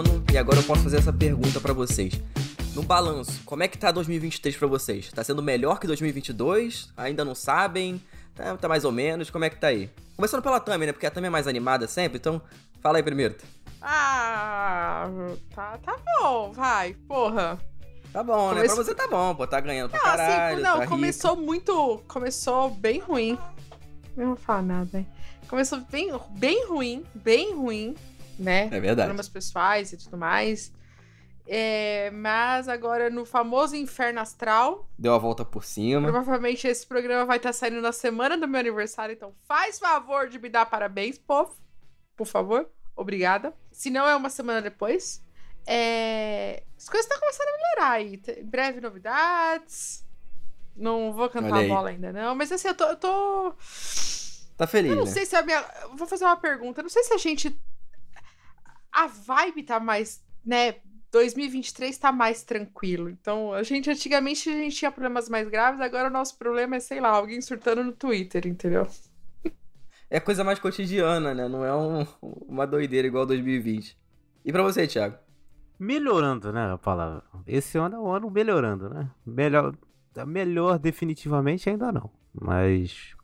ano e agora eu posso fazer essa pergunta para vocês. No balanço, como é que tá 2023 para vocês? Tá sendo melhor que 2022? Ainda não sabem? Tá, tá, mais ou menos? Como é que tá aí? Começando pela Tami, né? Porque a Tami é mais animada sempre, então fala aí primeiro. Ah, tá, tá bom, vai, porra. Tá bom, né? Pra você tá bom, pô, tá ganhando pra não, caralho. Assim, não, tá começou rico. muito. Começou bem ruim. Eu não vou falar nada, hein? Começou bem, bem ruim, bem ruim, né? É verdade. Problemas pessoais e tudo mais. É, mas agora no famoso Inferno Astral. Deu a volta por cima. Provavelmente esse programa vai estar tá saindo na semana do meu aniversário, então faz favor de me dar parabéns, povo. Por favor. Obrigada. Se não, é uma semana depois. É... As coisas estão começando a melhorar aí. Breve novidades. Não vou cantar a bola ainda, não. Mas assim, eu tô. Eu tô... Tá feliz. Eu não né? sei se a minha. Vou fazer uma pergunta. Eu não sei se a gente. A vibe tá mais. né? 2023 tá mais tranquilo. Então, a gente antigamente a gente tinha problemas mais graves, agora o nosso problema é, sei lá, alguém surtando no Twitter, entendeu? É coisa mais cotidiana, né? Não é um, uma doideira igual 2020. E para você, Thiago? Melhorando, né, a palavra. Esse ano é o ano melhorando, né? Melhor, melhor definitivamente ainda não, mas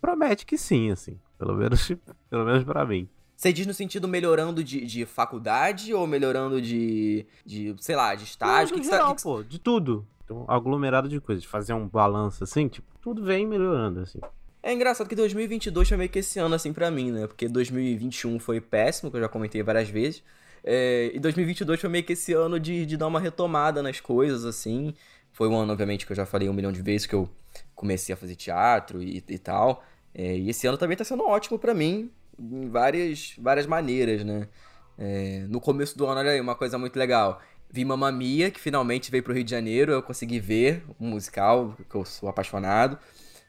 promete que sim, assim. Pelo menos, pelo menos para mim. Você diz no sentido melhorando de, de faculdade ou melhorando de, de, sei lá, de estágio? Não, que geral, que... pô, de tudo. Então, aglomerado de coisas. Fazer um balanço assim, tipo, tudo vem melhorando, assim. É engraçado que 2022 foi meio que esse ano, assim, para mim, né? Porque 2021 foi péssimo, que eu já comentei várias vezes. É, e 2022 foi meio que esse ano de, de dar uma retomada nas coisas, assim. Foi um ano, obviamente, que eu já falei um milhão de vezes que eu comecei a fazer teatro e, e tal. É, e esse ano também tá sendo ótimo para mim em várias, várias maneiras, né? É, no começo do ano, olha aí, uma coisa muito legal. Vi Mamma Mia, que finalmente veio pro Rio de Janeiro, eu consegui ver um musical, que eu sou apaixonado.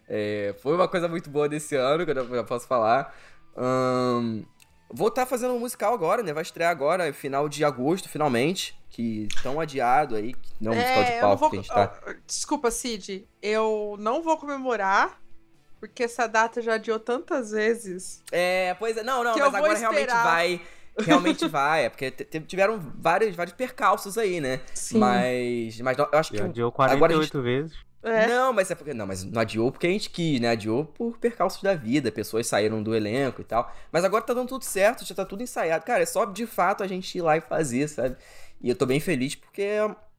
É, foi uma coisa muito boa desse ano, que eu já posso falar. Um, vou estar tá fazendo um musical agora, né? Vai estrear agora, final de agosto, finalmente. Que tão adiado aí, que não é um musical de palco vou... que a gente tá. Desculpa, Cid, eu não vou comemorar porque essa data já adiou tantas vezes. É, pois é. Não, não, mas agora esperar. realmente vai. Realmente vai, é porque tiveram vários, vários percalços aí, né? Sim. Mas, mas eu acho que. Adiou 48 agora gente... vezes. É. Não, mas é porque. Não, mas não adiou porque a gente quis, né? Adiou por percalços da vida, pessoas saíram do elenco e tal. Mas agora tá dando tudo certo, já tá tudo ensaiado. Cara, é só de fato a gente ir lá e fazer, sabe? E eu tô bem feliz porque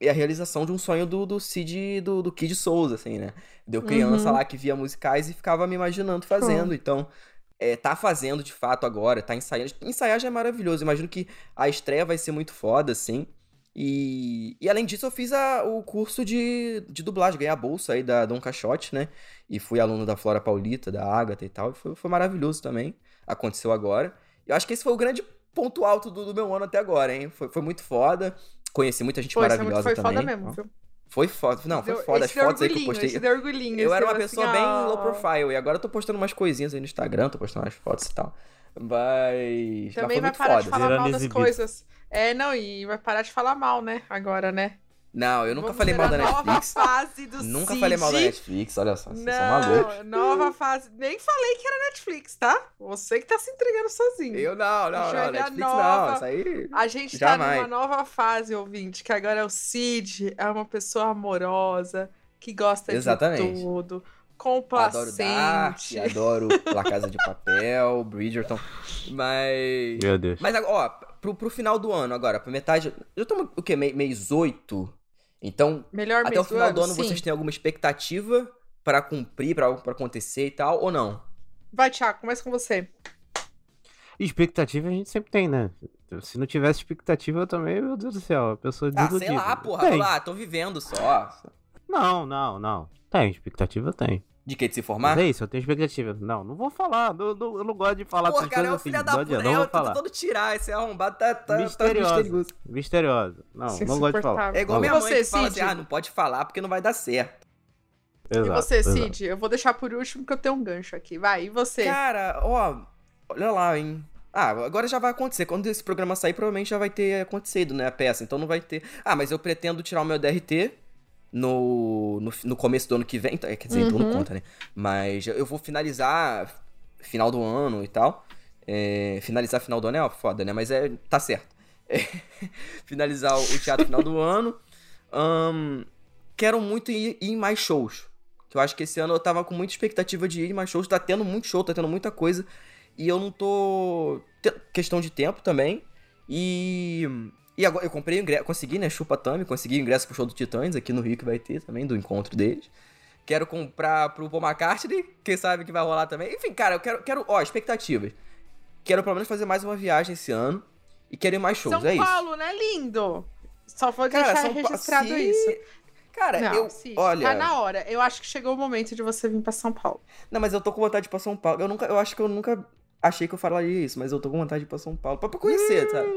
é, a realização de um sonho do, do Cid, do, do Kid Souza, assim, né? Deu criança uhum. lá que via musicais e ficava me imaginando fazendo. Uhum. Então, é, tá fazendo de fato agora, tá ensaiando. Ensaiar já é maravilhoso. Imagino que a estreia vai ser muito foda, assim. E, e além disso, eu fiz a, o curso de, de dublagem, ganhei a bolsa aí da Dom Caixote, né? E fui aluno da Flora Paulita, da Agatha e tal. E foi, foi maravilhoso também. Aconteceu agora. Eu acho que esse foi o grande ponto alto do, do meu ano até agora, hein? Foi, foi muito foda. Conheci muita gente maravilhosa foi também. Foi foda mesmo, viu? Foi foda. Não, foi foda. As fotos aí que eu postei. eu era uma pessoa assim, bem ó... low profile. E agora eu tô postando umas coisinhas aí no Instagram, tô postando umas fotos e tal. Mas. Também mas vai parar foda. de falar mal das coisas. É, não, e vai parar de falar mal, né? Agora, né? Não, eu nunca Vamos falei mal da Netflix. Nova fase do Nunca Cid. falei mal da Netflix, olha só, vocês são malucos. Nova fase. Nem falei que era Netflix, tá? Você que tá se entregando sozinho. Eu não, não, não, Netflix nova... não, isso aí. A gente Jamais. tá numa nova fase, ouvinte, que agora é o Cid, é uma pessoa amorosa, que gosta Exatamente. de tudo. Complacente. Adoro Dark, adoro La Casa de Papel, Bridgerton. Mas. Meu Deus. Mas, ó, pro, pro final do ano agora, pra metade. Eu tô o quê? Mês 8? Então, Melhor até o final do ano, sim. vocês têm alguma expectativa para cumprir, para acontecer e tal, ou não? Vai, Thiago, começa com você. Expectativa a gente sempre tem, né? Se não tivesse expectativa, eu também, meu Deus do céu, a pessoa Ah, sei lá, porra, tem. lá, tô vivendo só. Não, não, não. Tem, expectativa tem. De que? De se formar? Mas é isso, eu tenho expectativa. Não, não vou falar. Não, não, eu não gosto de falar Pô, cara, é o filho da puta. Não vou falar. tentando tirar. Esse arrombado tá, tá, misterioso. tá misterioso. Misterioso. Não, Sim, não gosto de falar. É igual minha mãe você, que fala assim, ah, não pode falar porque não vai dar certo. Exato, e você, Cid? Eu vou deixar por último porque eu tenho um gancho aqui. Vai, e você? Cara, ó, olha lá, hein. Ah, agora já vai acontecer. Quando esse programa sair, provavelmente já vai ter acontecido, né, a peça. Então não vai ter... Ah, mas eu pretendo tirar o meu DRT no, no, no, começo do ano que vem. Quer dizer, uhum. não conta, né? Mas eu vou finalizar final do ano e tal. É, finalizar final do ano é ó, foda, né? Mas é, tá certo. finalizar o teatro final do ano. Ahn, quero muito ir, ir em mais shows. Eu acho que esse ano eu tava com muita expectativa de ir em mais shows. Tá tendo muito show, tá tendo muita coisa. E eu não tô. Questão de tempo também. E. E agora eu comprei o ingresso, consegui, né? Chupa Tami, consegui o ingresso pro show do Titãs aqui no Rio que vai ter também, do encontro deles. Quero comprar pro Paul McCartney, quem sabe que vai rolar também. Enfim, cara, eu quero, quero ó, expectativas. Quero pelo menos fazer mais uma viagem esse ano. E quero ir mais shows, São é isso. Paulo, né, lindo? Só vou Cara, deixar São Pa- registrado se- isso. Cara, não, eu. sim, olha. tá na hora. Eu acho que chegou o momento de você vir pra São Paulo. Não, mas eu tô com vontade de ir pra São Paulo. Eu nunca. Eu acho que eu nunca achei que eu falaria isso, mas eu tô com vontade de ir pra São Paulo. Pra, pra conhecer, sabe?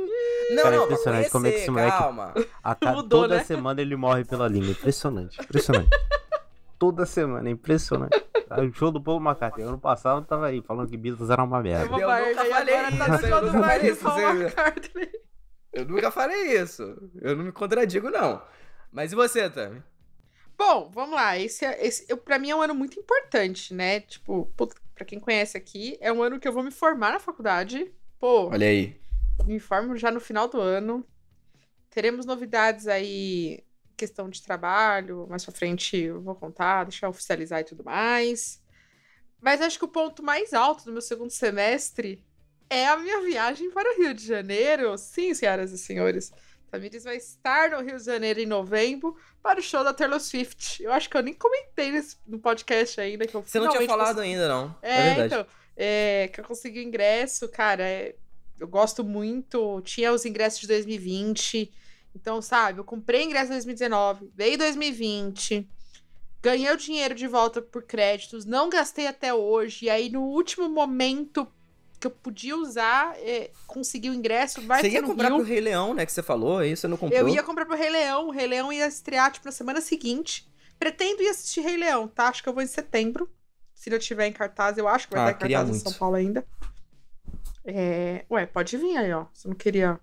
Não, Cara, é não, pra impressionante como é que esse conhecer, moleque- calma. A cada, Mudou, toda né? semana ele morre pela língua. Impressionante, impressionante. toda semana, é impressionante. O show do Paul McCartney, ano passado eu tava aí falando que Beatles era uma Eu merda. Eu Vargas, nunca falei agora tá isso, eu nunca falei isso. Eu nunca falei isso. Eu não me contradigo, não. Mas e você, Tami? Bom, vamos lá. Esse, é- esse eu, pra mim é um ano muito importante, né? Tipo, puta, pra quem conhece aqui, é um ano que eu vou me formar na faculdade. Pô, Olha aí. me formo já no final do ano. Teremos novidades aí, questão de trabalho, mais pra frente eu vou contar, deixar oficializar e tudo mais. Mas acho que o ponto mais alto do meu segundo semestre é a minha viagem para o Rio de Janeiro. Sim, senhoras e senhores. Tamires vai estar no Rio de Janeiro em novembro para o show da Taylor Swift. Eu acho que eu nem comentei nesse, no podcast ainda. Que eu Você não tinha falado ainda, não. É, é, então, é, que eu consegui o ingresso, cara, é, eu gosto muito. Tinha os ingressos de 2020. Então, sabe, eu comprei ingresso em 2019, veio 2020, ganhei o dinheiro de volta por créditos, não gastei até hoje. E aí, no último momento que eu podia usar, é, consegui o ingresso, vai Você ia comprar Rio. pro Rei Leão, né? Que você falou, aí você não comprou. Eu ia comprar pro Rei Leão. O Rei Leão ia estrear, tipo, na semana seguinte. Pretendo ir assistir Rei Leão, tá? Acho que eu vou em setembro. Se não tiver em cartaz, eu acho que vai Ah, estar em cartaz em muito. São Paulo ainda. É... Ué, pode vir aí, ó. Você não queria.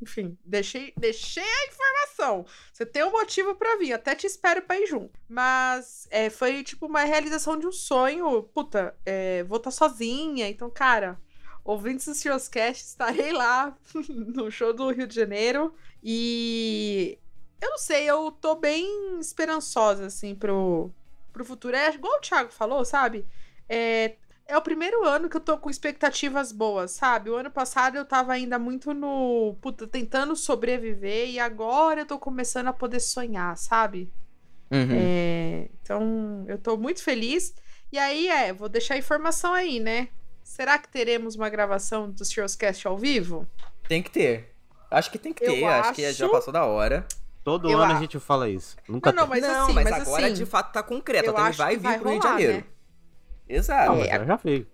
Enfim, deixei, deixei a informação. Você tem um motivo pra vir, até te espero pra ir junto. Mas é, foi tipo uma realização de um sonho. Puta, é, vou estar sozinha, então, cara, ouvintes do Serioscast, estarei lá no show do Rio de Janeiro. E eu não sei, eu tô bem esperançosa, assim, pro, pro futuro. É igual o Thiago falou, sabe? É, é o primeiro ano que eu tô com expectativas boas, sabe? O ano passado eu tava ainda muito no. Puta, tentando sobreviver e agora eu tô começando a poder sonhar, sabe? Uhum. É, então, eu tô muito feliz. E aí, é, vou deixar a informação aí, né? Será que teremos uma gravação do Serioscast ao vivo? Tem que ter. Acho que tem que ter, acho... que já acho- passou da hora. Todo Eu ano a acho. gente fala isso. Nunca Não, não, mas não, assim, mas, mas agora assim, de fato tá concreto. eu A Tami acho vai que vir vai pro Rio de Janeiro. né? Exato. Ah, mas É, já veio.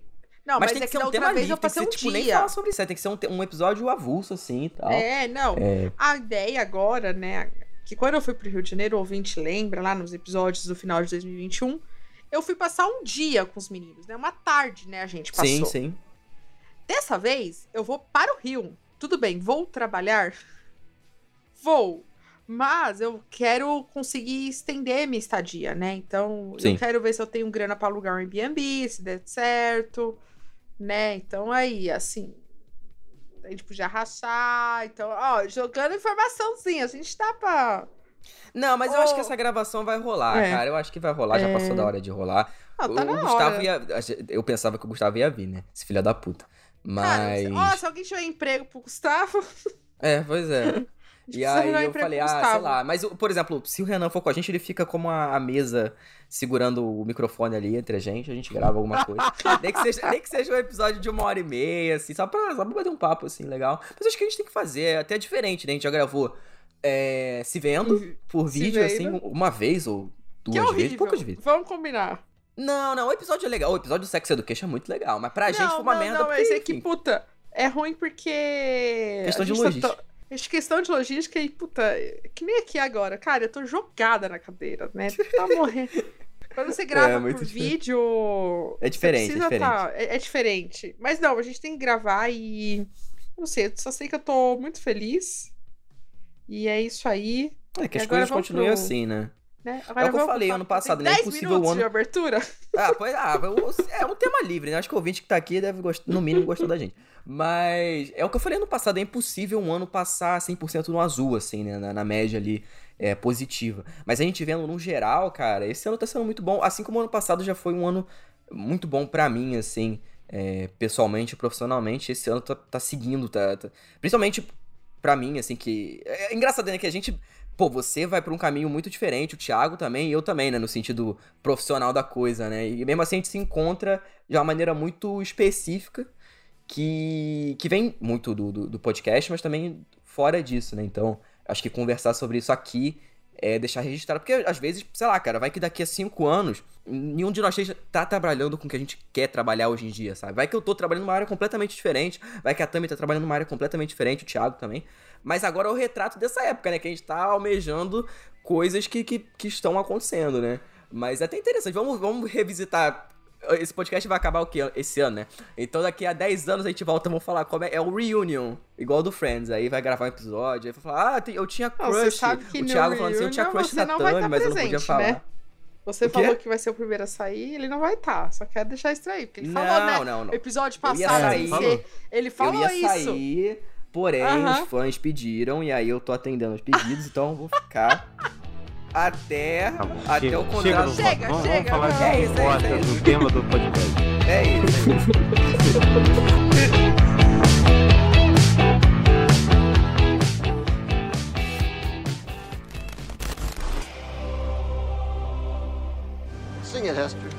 Não, mas, mas, tem é que que ser um tema outra vez livre, eu tem que passei ser, um tipo, nem dia. falar sobre isso, aí tem que ser um, um episódio avulso, assim, e tal. É, não. É. A ideia agora, né, que quando eu fui pro Rio de Janeiro, o ouvinte lembra, lá nos episódios do final de 2021, eu fui passar um dia com os meninos, né? Uma tarde, né, a gente passou. Sim, sim. Dessa vez, eu vou para o Rio. Tudo bem, vou trabalhar? Vou. Mas eu quero conseguir estender minha estadia, né? Então, Sim. eu quero ver se eu tenho grana para alugar um Airbnb, se der certo, né? Então, aí, assim, a gente podia rachar. Então, ó, jogando informaçãozinha, a gente tá pra... Não, mas eu acho que Oh. essa gravação vai rolar, É. cara. Eu acho que vai rolar, já É. passou da hora de rolar. O, tá o na Gustavo hora. ia. Eu pensava que o Gustavo ia vir, né? Esse filho da puta. Mas. Ó, se alguém tiver emprego pro Gustavo, É, pois é. E aí eu falei, ah, sei Gustavo. lá. Mas, o- por exemplo, se o Renan for com a gente, ele fica como a, a mesa segurando o microfone ali entre a gente, a gente grava alguma coisa. nem, que seja, nem que seja um episódio de uma hora e meia, assim, só pra, só pra bater um papo, assim, legal. Mas acho que a gente tem que fazer, é até diferente, né? A gente já gravou é, se vendo por Se vídeo, assim, uma vez ou duas Que é vezes, poucas vezes. Vamos combinar. Não, não, o episódio é legal. O episódio do Sex Education é muito legal, mas pra gente foi uma não, merda. Não, porque, mas é que, puta, é ruim porque. Questão de tá logística. que questão de logística e, puta, que nem aqui agora. Cara, eu tô jogada na cadeira, né? Tá morrendo. Quando você grava É, por diferente. vídeo. É diferente, você é precisa diferente. tá- é, é diferente. Mas não, a gente tem que gravar e. Não sei, eu só sei que eu tô muito feliz. E é isso aí. É que E as agora coisas continuem pro- assim, né? Né? É o que eu falei ano passado, né? É impossível o ano. de abertura. Ah, pois ah, é um tema livre, né? Acho que o ouvinte que tá aqui deve, gost... no mínimo, gostar da gente. Mas é o que eu falei ano passado, é impossível um ano passar 100% no azul, assim, né? Na, na, média ali é, positiva. Mas a gente vendo no geral, cara, esse ano tá sendo muito bom. Assim como o ano passado já foi um ano muito bom para mim, assim, é, pessoalmente, profissionalmente. Esse ano tá, tá seguindo, tá, tá... Principalmente para mim, assim, que. É, é engraçado, né? Que a gente pô, você vai para um caminho muito diferente, o Thiago também, e eu também, né, no sentido profissional da coisa, né? E mesmo assim a gente se encontra de uma maneira muito específica, que, que vem muito do, do, do podcast, mas também fora disso, né? Então, acho que conversar sobre isso aqui é deixar registrado, porque às vezes, sei lá, cara, vai que daqui a cinco anos nenhum de nós tá trabalhando com o que a gente quer trabalhar hoje em dia, sabe? Vai que eu tô trabalhando numa área completamente diferente, vai que a Tami tá trabalhando numa área completamente diferente, o Thiago também. Mas agora é o retrato dessa época, né? Que a gente tá almejando coisas que, que, que estão acontecendo, né? Mas é até interessante. Vamos, vamos revisitar. Esse podcast vai acabar o quê? Esse ano, né? Então daqui a 10 anos a gente volta, vamos falar como é, é o reunion, igual do Friends. Aí vai gravar um episódio, aí vai falar, ah, eu tinha crush. Não, o Thiago falando assim, eu tinha crush na Tânia, mas eu não podia falar. Né? Você falou que vai ser o primeiro a sair, ele não vai estar. Tá. Só quero deixar isso aí. Porque ele não, falou, né? Não, não. Episódio passado, sair, ele falou eu ia isso. Sair, Porém, os fãs pediram e aí eu tô atendendo os pedidos, então eu vou ficar até, tá até chega, o contrato. Chega, chega, vamos, chega. Vamos falar é de isso, é isso, é isso. do tema do podcast. É isso. É isso. Sing it, Hester.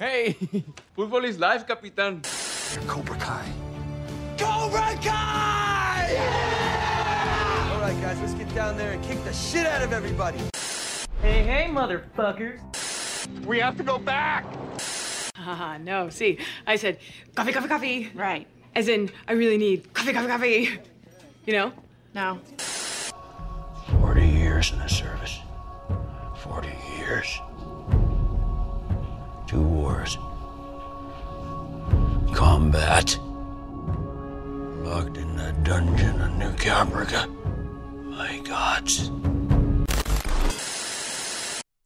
Hey, fútbol is life, capitán. Cobra Kai. Cobra Kai! Yeah! All right, guys, let's get down there and kick the shit out of everybody. Hey, hey, motherfuckers. We have to go back. Ah, no. See, I said coffee, coffee, coffee. Right. As in, I really need coffee, coffee, coffee. You know? No. 40 years in the service. 40 years. Two wars. Combat. Locked in the dungeon of New Caprica. My gods.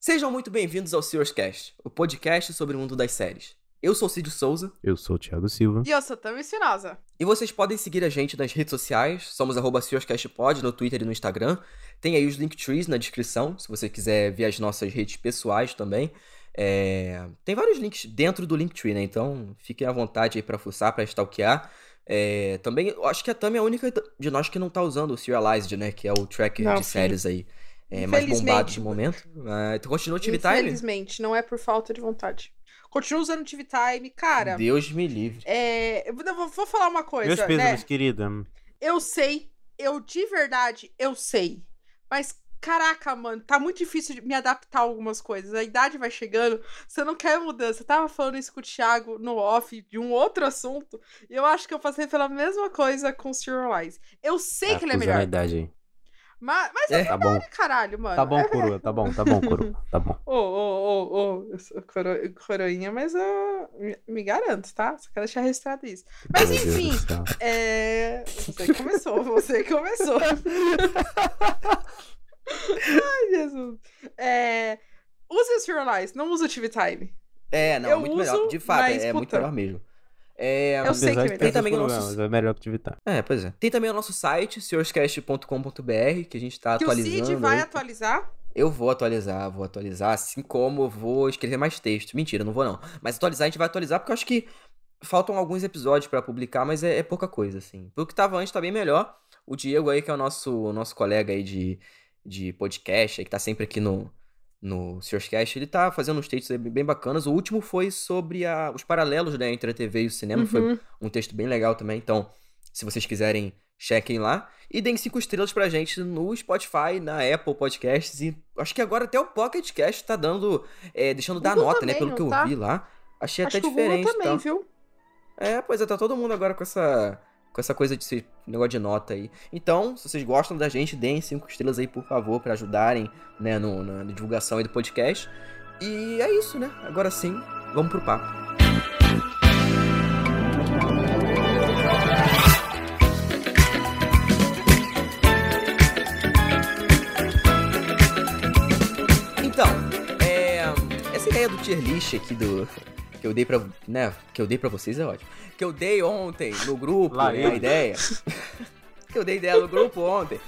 Sejam muito bem-vindos ao Sears Cast, o podcast sobre o mundo das séries. Eu sou Cid Souza. Eu sou o Thiago Silva. E eu sou Tami Espinosa. E vocês podem seguir a gente nas redes sociais. Somos arroba SearsCastPod no Twitter e no Instagram. Tem aí os Linktrees na descrição, se você quiser ver as nossas redes pessoais também. É... Tem vários links dentro do Linktree, né? Então fiquem à vontade aí pra fuçar, pra stalkear. É... Também, eu acho que a Tami é a única de nós que não tá usando o Serialized, né? Que é o tracker não, de sim. séries aí. É, mais bombado de momento. Uh, tu continua o TV Time? Infelizmente, não é por falta de vontade. Continuo usando o TV Time, cara. Deus me livre. É... Eu vou, vou falar uma coisa, Meus pêsames, né? querida. Eu sei, eu de verdade, eu sei. Mas, caraca, mano, tá muito difícil de me adaptar a algumas coisas. A idade vai chegando, você não quer mudança. Eu tava falando isso com o Thiago no off de um outro assunto. E eu acho que eu passei pela mesma coisa com o Serialize. Eu sei que ele é melhor. a idade aí. Mas, mas É. é, Tá bom. caralho, mano. Tá bom, coroa. Tá bom, tá bom, coroa. Tá bom. Ô, ô, ô, ô, eu sou coro- coroinha, mas eu me, me garanto, tá? Só quero deixar registrado isso. Mas enfim, é. Você começou, você começou. Ai, Jesus. É... Use o Serialize, não use o TV Time. É, não, Eu é muito uso, melhor. De fato, mas, é, é muito melhor mesmo. É, Eu sei que é Tem também o nosso- É melhor que Tivitar. É, pois é. Tem também o nosso site, senhorscast.com.br, que a gente tá Que o atualizando. Cid vai aí. atualizar. Eu vou atualizar, vou atualizar, assim como eu vou escrever mais texto. Mentira, não vou não. Mas atualizar, a gente vai atualizar porque eu acho que faltam alguns episódios pra publicar, mas é, é pouca coisa, assim. Pelo que tava antes, tá bem melhor. O Diego aí, que é o nosso, o nosso colega aí de, de podcast, que tá sempre aqui no, no Searscast, ele tá fazendo uns textos bem bacanas. O último foi sobre a, os paralelos né, entre a TV e o cinema, foi Uhum. um texto bem legal também. Então, se vocês quiserem, chequem lá. E deem cinco estrelas pra gente no Spotify, na Apple Podcasts. E acho que agora até o Pocket Cast tá dando. é, deixando dar nota, né? também, Pelo não que eu tá? vi lá. Achei Acho até que o Google diferente. também, tá? viu? É, pois é, tá todo mundo agora com essa com essa coisa de negócio de nota aí. Então, se vocês gostam da gente, deem cinco estrelas aí, por favor, para ajudarem, né, no, na divulgação aí do podcast. E é isso, né? Agora sim, vamos pro papo. Então, é... essa ideia do tier list aqui do, que eu dei pra. né? Que eu dei pra vocês é ótimo. Que eu dei ontem no grupo, Lá né, a ideia. que eu dei ideia no grupo ontem.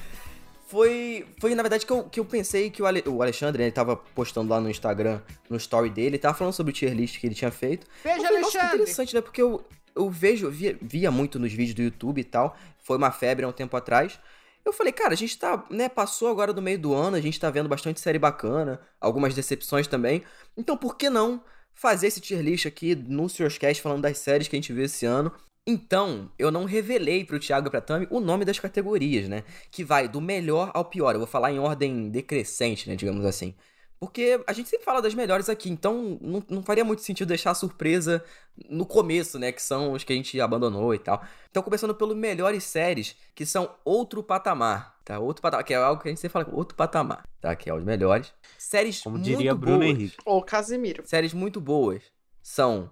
Foi, foi na verdade, que eu, que eu pensei que o, Ale- o Alexandre, né, ele tava postando lá no Instagram, no story dele, ele tava falando sobre o tier list que ele tinha feito. Eu falei, Alexandre! interessante, né? Porque eu, eu vejo, eu via, via muito nos vídeos do YouTube e tal. Foi uma febre há um tempo atrás. Eu falei, cara, a gente tá, né, passou agora do meio do ano, a gente tá vendo bastante série bacana, algumas decepções também. Então, por que não fazer esse tier list aqui no Cast falando das séries que a gente viu esse ano? Então, eu não revelei pro Thiago e pra Tami o nome das categorias, né? Que vai do melhor ao pior. Eu vou falar em ordem decrescente, né, digamos assim. Porque a gente sempre fala das melhores aqui, então não, não faria muito sentido deixar a surpresa no começo, né? Que são os que a gente abandonou e tal. Então, começando pelos melhores séries, que são outro patamar, tá? Outro patamar, que é algo que a gente sempre fala, outro patamar, tá? Que é os melhores. Séries Como muito diria Bruno boas. Henrique. Ô, Casimiro. Séries muito boas são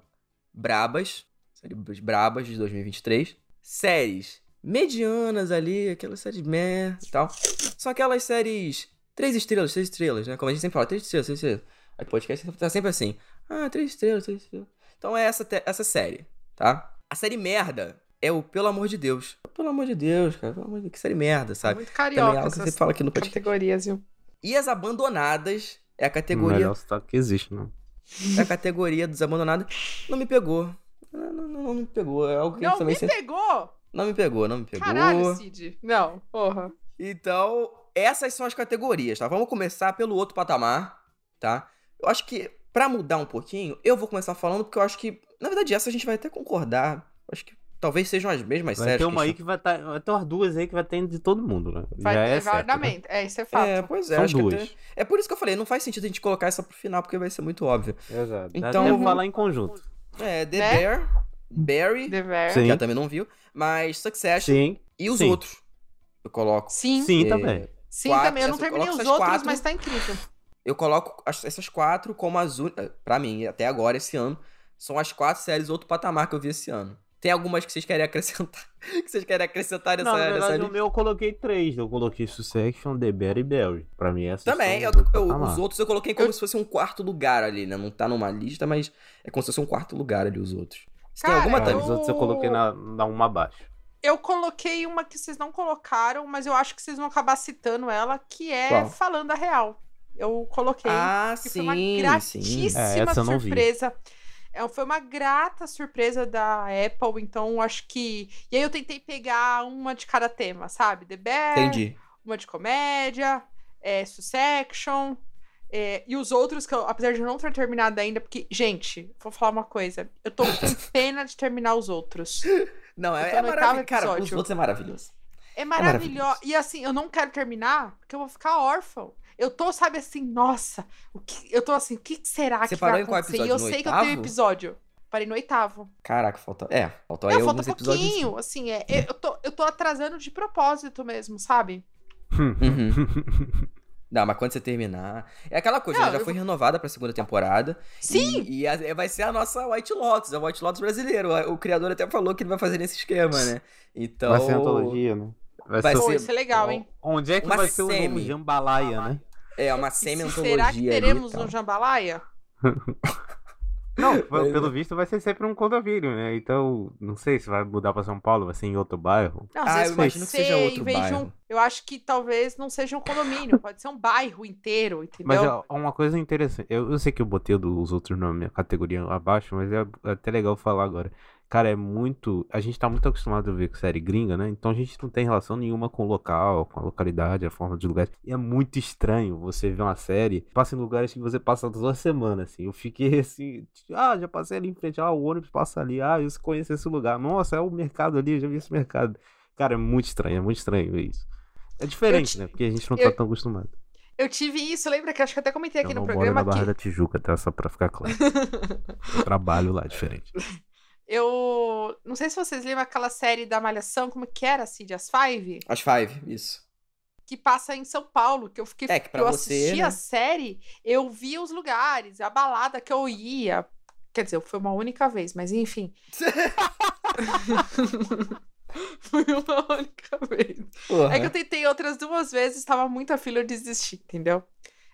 Brabas, séries Brabas de 2023. Séries medianas ali, aquelas séries meh e tal. São aquelas séries três estrelas, seis estrelas, né? Como a gente sempre fala, três estrelas, seis estrelas. Aí o podcast tá sempre assim. Ah, três estrelas, três estrelas. Então é essa, essa série, tá? A série merda é o Pelo Amor de Deus. Pelo amor de Deus, cara. Pelo amor de... Que série merda, sabe? Muito Também é carioca algo que você fala aqui no podcast. categorias, viu? E as Abandonadas é a O categoria melhor sotaque que existe, não. a categoria dos abandonados não me pegou. Não, não, não, não me pegou. É algo que Não também me sempre... pegou! Não me pegou, não me pegou. Caralho, Cid. Não, porra. Então, essas são as categorias, tá? Vamos começar pelo outro patamar, tá? Eu acho que, pra mudar um pouquinho, eu vou começar falando porque eu acho que, na verdade, essa a gente vai até concordar. Eu acho que talvez sejam as mesmas Vai séries. ter uma que aí que vai estar. Vai ter umas duas aí que vai ter de todo mundo, né? Vai Já é ter certo, né? É, isso é fato. É, pois é, São acho que duas. até- É por isso que eu falei, não faz sentido a gente colocar essa pro final, porque vai ser muito óbvio. Exato. Então- Então, vamos falar em conjunto. É, The Né? Bear, Barry, Dever. Sim. que ela também não viu, mas Succession Sim. e os sim. outros. Eu coloco. Sim, sim, Sim, É, também. Quatro, também. Eu não terminei os outros, quatro. mas tá incrível. Eu coloco as- essas quatro como as únicas. Pra mim, até agora, esse ano, são as quatro séries outro patamar que eu vi esse ano. Tem algumas que vocês querem acrescentar. que vocês querem acrescentar nessa, Não, na verdade, lista? o meu eu coloquei três. Eu coloquei Succession, The Bear e Barry. Pra mim, essas Também, são eu- eu- os outros eu coloquei como se fosse um quarto lugar ali, né? Não tá numa lista, mas é como se fosse um quarto lugar ali, os outros. Você tem Cara, alguma, Cara, Tami? os outros eu coloquei na, na uma abaixo. Eu coloquei uma que vocês não colocaram, mas eu acho que vocês vão acabar citando ela, que é Qual? Falando a Real. Eu coloquei. Ah, que sim, foi uma sim. gratíssima É, surpresa. É, foi uma grata surpresa da Apple, então acho que. E aí eu tentei pegar uma de cada tema, sabe? The Bear, Entendi. uma de comédia, é, Succession. é, e os outros que eu, apesar de eu não ter terminado ainda, porque, gente, vou falar uma coisa. Eu tô com pena de terminar os outros. Não, é, é oitavo maravilhoso. Cara, os episódio. outros é maravilhoso. É maravilhoso. maravilhoso. E assim, eu não quero terminar, porque eu vou ficar órfão. Eu tô, sabe assim, nossa, o que, eu tô assim, o que que será Você que parou vai em qual acontecer? E eu episódio? No sei que eu tenho oitavo? episódio. Parei no oitavo. Caraca, falta. É, faltou aí Não, falta alguns um episódios. pouquinho, assim, é, eu, tô, eu tô atrasando de propósito mesmo, sabe? Não, mas quando você terminar. É aquela coisa, Não, ela já eu foi renovada pra segunda temporada. Sim! E, e a- vai ser a nossa White Lotus, a White Lotus brasileiro. O, o criador até falou que ele vai fazer nesse esquema, né? Então. Vai ser antologia, né? Vai, Vai ser... Pô, isso é legal, hein? Onde é que Uma vai ser o semi. nome Jambalaya, né? É uma se- semi-antologia. será que ali teremos tal. um jambalaya? Não, Mas- pelo visto vai ser sempre um condomínio, né? Então, não sei se vai mudar pra São Paulo, vai ser em outro bairro. Não, Ah, às vezes eu pode imagino que ser seja outro de um. bairro. Eu acho que talvez não seja um condomínio, pode ser um bairro inteiro, entendeu? Mas ó, uma coisa interessante, eu, eu sei que eu botei o dos outros na minha categoria abaixo, mas é até legal falar agora. Cara, é muito. A gente tá muito acostumado a ver série gringa, né? Então a gente não tem relação nenhuma com o local, com a localidade, a forma de lugar. E é muito estranho você ver uma série, passa em lugares que você passa duas semanas, assim. Eu fiquei assim, tipo, ah, já passei ali em frente, ah, o ônibus passa ali, ah, eu conheço esse lugar. Nossa, é o mercado ali, eu já vi esse mercado. Cara, é muito estranho, é muito estranho ver isso. É diferente, te- né? Porque a gente não eu- tá tão acostumado. Eu tive isso, lembra que acho que até comentei aqui eu no não moro programa na Barra que da Tijuca, tá? Só pra ficar claro. Eu trabalho lá, diferente. Eu não sei se vocês lembram aquela série da Malhação, como que era, Cid, as Five, As Five, isso. que passa em São Paulo, que eu fiquei É, que pra eu você, assisti né? a série, eu via os lugares, a balada que eu ia. Quer dizer, foi uma única vez, mas enfim. foi uma única vez. É que eu tentei outras duas vezes, tava muito afim, eu desisti, entendeu?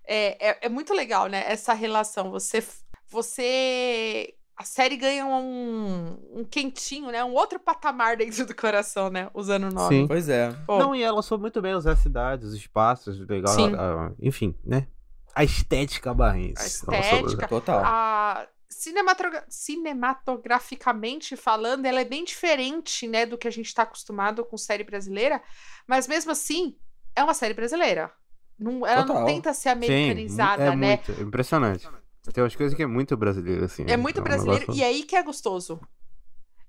É, é, é muito legal, né? Essa relação. Você você. A série ganha um, um quentinho, né? Um outro patamar dentro do coração, né? Usando o nome. Sim. Pois é. Pô, Não, e ela soube muito bem usar a cidade, os espaços, legal. Sim. a- a- enfim, né? A estética barrense. A estética. Total. a cinematogra- cinematograficamente falando, ela é bem diferente, né, do que a gente está acostumado com série brasileira, mas mesmo assim, é uma série brasileira. Não, ela não Total. tenta ser Sim, americanizada, é né? muito, é impressionante. Tem umas coisas que é muito brasileiro, assim. É muito um brasileiro negócio- e aí que é gostoso.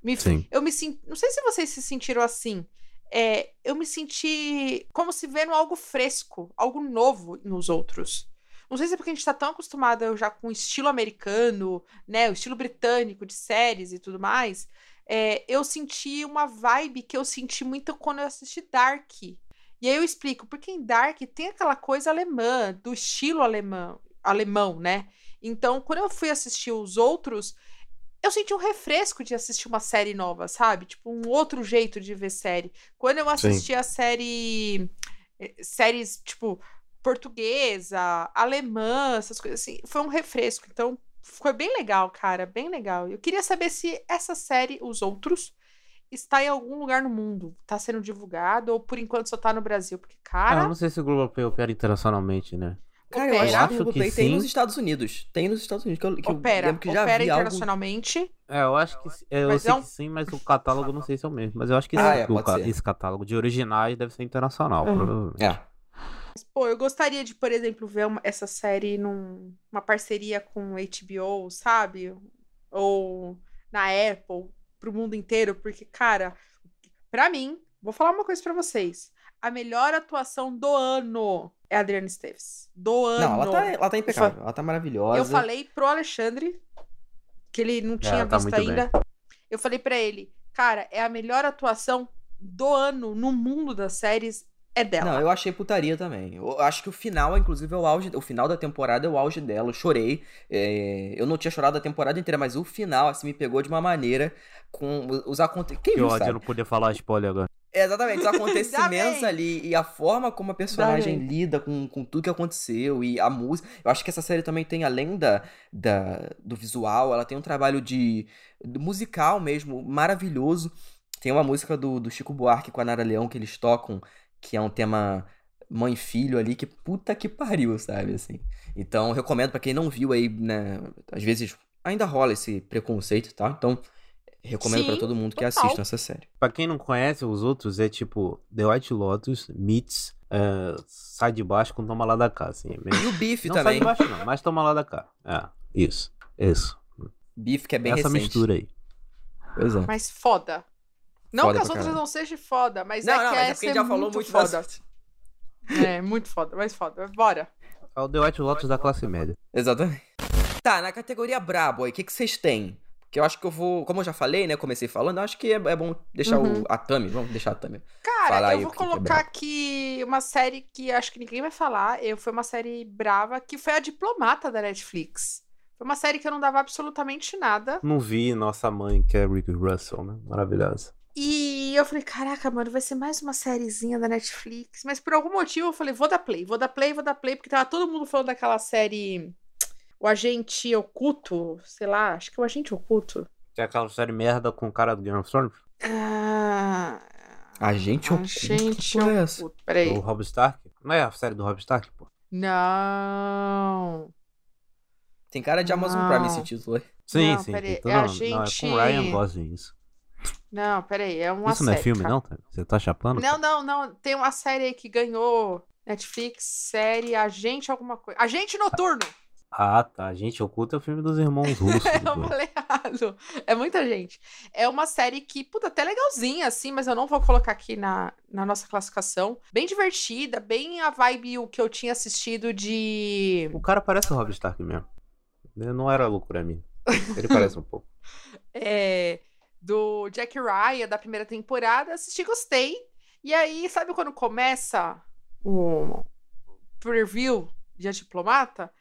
Me, Sim. Eu me sinto. Não sei se vocês se sentiram assim. É, eu me senti como se vendo algo fresco, algo novo nos outros. Não sei se é porque a gente tá tão acostumado já com o estilo americano, né? O estilo britânico de séries e tudo mais. É, eu senti uma vibe que eu senti muito quando eu assisti Dark. E aí eu explico, porque em Dark tem aquela coisa alemã, do estilo alemão, alemão, né? Então, quando eu fui assistir os outros, eu senti um refresco de assistir uma série nova, sabe? Tipo, um outro jeito de ver série. Quando eu assisti a série. eh, Séries, tipo, portuguesa, alemã, essas coisas assim, foi um refresco. Então, foi bem legal, cara, bem legal. Eu queria saber se essa série, Os Outros, está em algum lugar no mundo. Tá sendo divulgado ou por enquanto só tá no Brasil? Porque, Ah, cara. eu não sei se o Globoplay opera internacionalmente, né? Cara, eu opera. acho que Eu o acho Globoplay que tem sim. nos Estados Unidos. Tem nos Estados Unidos, que eu, que eu opera, lembro que já opera vi algo... internacionalmente. É, eu acho que sim- eu Mas sei é um- que sim, mas o catálogo eu não sei se é o mesmo. Mas eu acho que Ah, esse, é, o esse catálogo de originais deve ser internacional, Uhum. provavelmente. É. Mas, Pô, eu gostaria de, por exemplo, ver uma- essa série numa parceria com HBO, sabe? Ou na Apple, pro mundo inteiro, porque, cara, pra mim, vou falar uma coisa pra vocês. A melhor atuação do ano é a Adriana Esteves. Do ano. Não, ela tá, ela tá impecável. Ela tá maravilhosa. Eu falei pro Alexandre, que ele não tinha ela tá visto muito bem. ainda. Eu falei pra ele, cara, é a melhor atuação do ano no mundo das séries é dela. Não, eu achei putaria também. Eu acho que o final, inclusive, é o auge. O final da temporada é o auge dela. Eu chorei. É, eu não tinha chorado a temporada inteira, mas o final, assim, me pegou de uma maneira com os acontecimentos. Quem Que ódio, sabe? eu não podia falar spoiler agora. Exatamente, os acontecimentos ali e a forma como a personagem lida com, com tudo que aconteceu e a música. Eu acho que essa série também tem, além da, da, do visual, ela tem um trabalho de, musical mesmo, maravilhoso. Tem uma música do, do Chico Buarque com a Nara Leão que eles tocam, que é um tema mãe filho ali, que puta que pariu, sabe, assim. Então, recomendo pra quem não viu aí, né, às vezes ainda rola esse preconceito tal, então recomendo pra Sim, todo mundo que total. assista essa série. Pra quem não conhece os outros, é tipo The White Lotus meets é, Sai de Baixo com Toma Lá da Cá. Assim, é meio- E o Bife não Sai também. de Baixo não, mas Toma Lá da Cá. É, isso, isso. Bife que é bem Essa recente. mistura aí. Pois é. Mas foda. Não Foda que as outras caralho. não sejam foda, mas não, é não, que mas é essa a gente já falou muito foda. das- É, muito foda, mas foda. Bora. É o The White Lotus da classe média. Exatamente. Tá, na categoria brabo aí, o que, que vocês têm? Porque eu acho que eu vou. Como eu já falei, né? Comecei falando, eu acho que é, é bom deixar Uhum. o, a Tami. Vamos deixar a Tami. Cara, eu vou que que é colocar brabo. aqui uma série que acho que ninguém vai falar. Eu, foi uma série brava, que foi a Diplomata da Netflix. Foi uma série que eu não dava absolutamente nada. Não vi nossa mãe, que é Rick Russell, né? Maravilhosa. E eu falei, caraca, mano, vai ser mais uma sériezinha da Netflix. Mas por algum motivo eu falei, vou dar play, vou dar play, vou dar play, porque tava todo mundo falando daquela série. O Agente Oculto, sei lá, acho que é o Agente Oculto. Que é aquela série merda com o cara do Game of Thrones. Ah, A gente oculto. Agente porra é essa? Oculto. Peraí. O Rob Stark. Não é a série do Rob Stark, pô? Não. Tem cara de Amazon Prime esse Não. título aí. Sim, Não, sim. peraí, todo- é a Não, é com Ryan Gosling isso. Não, peraí, é uma isso não é série, filme, cara. não? Tá? Você tá chapando? Não, não, não. Tem uma série aí que ganhou Netflix, série Agente alguma coisa. Agente Noturno! Ah, tá. Gente Oculta é o filme dos irmãos russos. eu pô. falei errado. É muita gente. É uma série que, puta, até legalzinha, assim, mas eu não vou colocar aqui na, na nossa classificação. Bem divertida, bem a vibe o que eu tinha assistido de. O cara parece o Rob Stark mesmo. Não era loucura minha. Ele parece um pouco. é, do Jack Ryan, da primeira temporada. Assisti, gostei. E aí, sabe quando começa o preview de A Diplomata?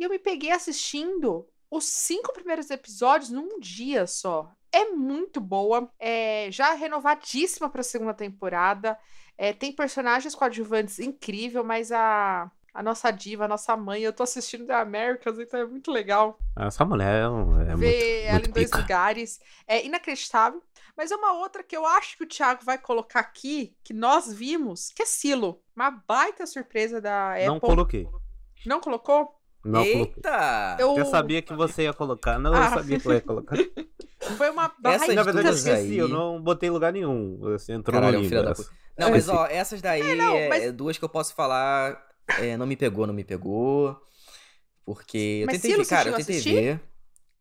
E eu me peguei assistindo os cinco primeiros episódios num dia só. É muito boa, é já renovadíssima para a segunda temporada. É, tem personagens coadjuvantes incrível, mas a, a nossa diva, a nossa mãe. Eu tô assistindo The Americans, então é muito legal Essa mulher é, um- é ver muito, ela muito em dois pica. lugares. É inacreditável. Mas é uma outra que eu acho que o Thiago vai colocar aqui, que nós vimos, que é Silo. Uma baita surpresa da Apple. Não coloquei. Não colocou? Não. Eita! Eu... Eu sabia que você ia colocar. Não, Ah. eu sabia que eu ia colocar. Foi uma baita Na verdade, eu esqueci. aí- Eu não botei em lugar nenhum. Você entrou Caralho, é no limbo. filho da. Não, É, mas ó, essas daí é, não, mas- é duas que eu posso falar. é, não me pegou, não me pegou. Porque eu Mas tentei ver, cara, eu tentei assistir? ver.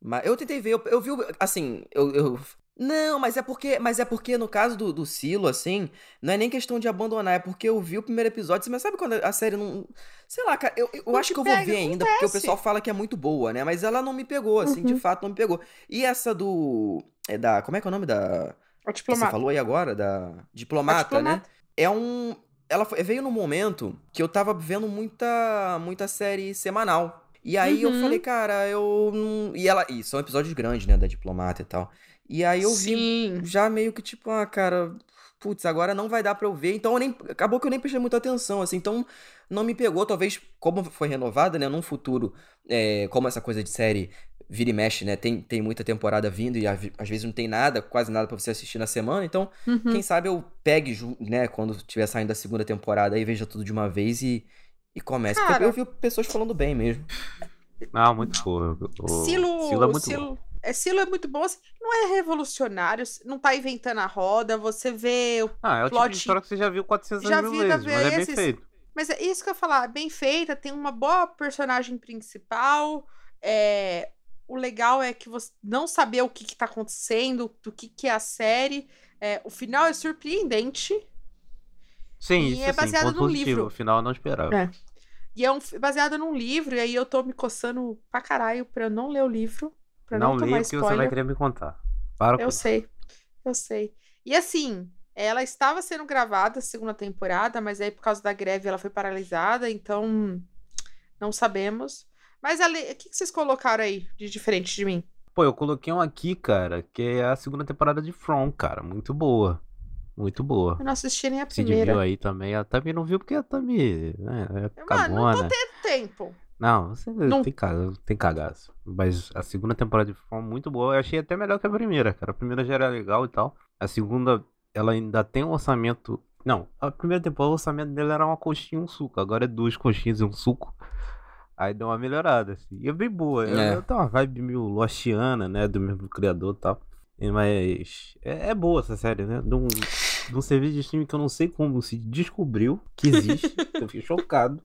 Mas eu tentei ver, eu, eu vi, assim, eu, eu- Não, mas é porque. Mas é porque no caso do, do Silo, assim, não é nem questão de abandonar, é porque eu vi o primeiro episódio, mas sabe quando a série não. Sei lá, cara, eu, eu Não acho que eu vou pega, ver ainda, porque o pessoal fala que é muito boa, né? Mas ela não me pegou, assim, de Uhum. fato não me pegou. E essa do. É da. Como é que é o nome da. O que Você diplomata. falou aí agora, da diplomata, né? Diplomata. É um. Ela foi- veio num momento que eu tava vendo muita, muita série semanal. E aí eu Uhum. falei, cara, eu não. E ela. E são episódios grandes, né? Da diplomata e tal. E aí eu vi Sim. já meio que tipo, ah, cara, putz, agora não vai dar pra eu ver. Então eu nem. Acabou que eu nem prestei muita atenção, assim. Então não me pegou. Talvez, como foi renovada, né? Num futuro, é, como essa coisa de série vira e mexe, né? Tem, tem muita temporada vindo e às vezes não tem nada, quase nada pra você assistir na semana. Então, Uhum. quem sabe eu pegue, né, quando tiver saindo a segunda temporada aí, veja tudo de uma vez e, e comece. Porque Cara. eu vi pessoas falando bem mesmo. Não, muito boa. O Silo, Silo é muito bom. Silo, é, Silo é muito bom, assim, não é revolucionário, não tá inventando a roda, você vê. o- Ah, é o tipo plot- de história que você já viu 400 Já mil vi vezes, mas é bem feito. Mas é isso que eu ia falar, bem feita, tem uma boa personagem principal. É, o legal é que você não saber o que, que tá acontecendo, do que, que é a série. É, o final é surpreendente. Sim, E isso é sim, baseado ponto num positivo. livro. Afinal, eu não esperava. É. E é um, baseado num livro, e aí eu tô me coçando pra caralho pra eu não ler o livro. Pra não, não leia porque você vai spoiler. querer me contar. Para Eu sei, eu sei. E assim, ela estava sendo gravada a segunda temporada, mas aí por causa da greve ela foi paralisada, então não sabemos. Mas Ale, o que vocês colocaram aí de diferente de mim? Pô, eu coloquei um aqui, cara, que é a segunda temporada de From, cara. Muito boa. Muito boa. Eu não assisti nem a Cid primeira. viu aí também. A Tami não viu porque a Tami né, é Mano, não tô tendo tempo. Não, você Não- tem, caga, tem cagaço. Mas a segunda temporada de From muito boa. Eu achei até melhor que a primeira, cara. A primeira já era legal e tal. A segunda, ela ainda tem um orçamento. Não, a primeira temporada o orçamento dela era uma coxinha e um suco. Agora é duas coxinhas e um suco. Aí deu uma melhorada, assim. E é bem boa. É. É. Tem uma vibe meio Lostiana, né? Do mesmo criador e tal. Mas é, é boa essa série, né? Um, de um serviço de streaming que eu não sei como se descobriu que existe. eu fiquei chocado.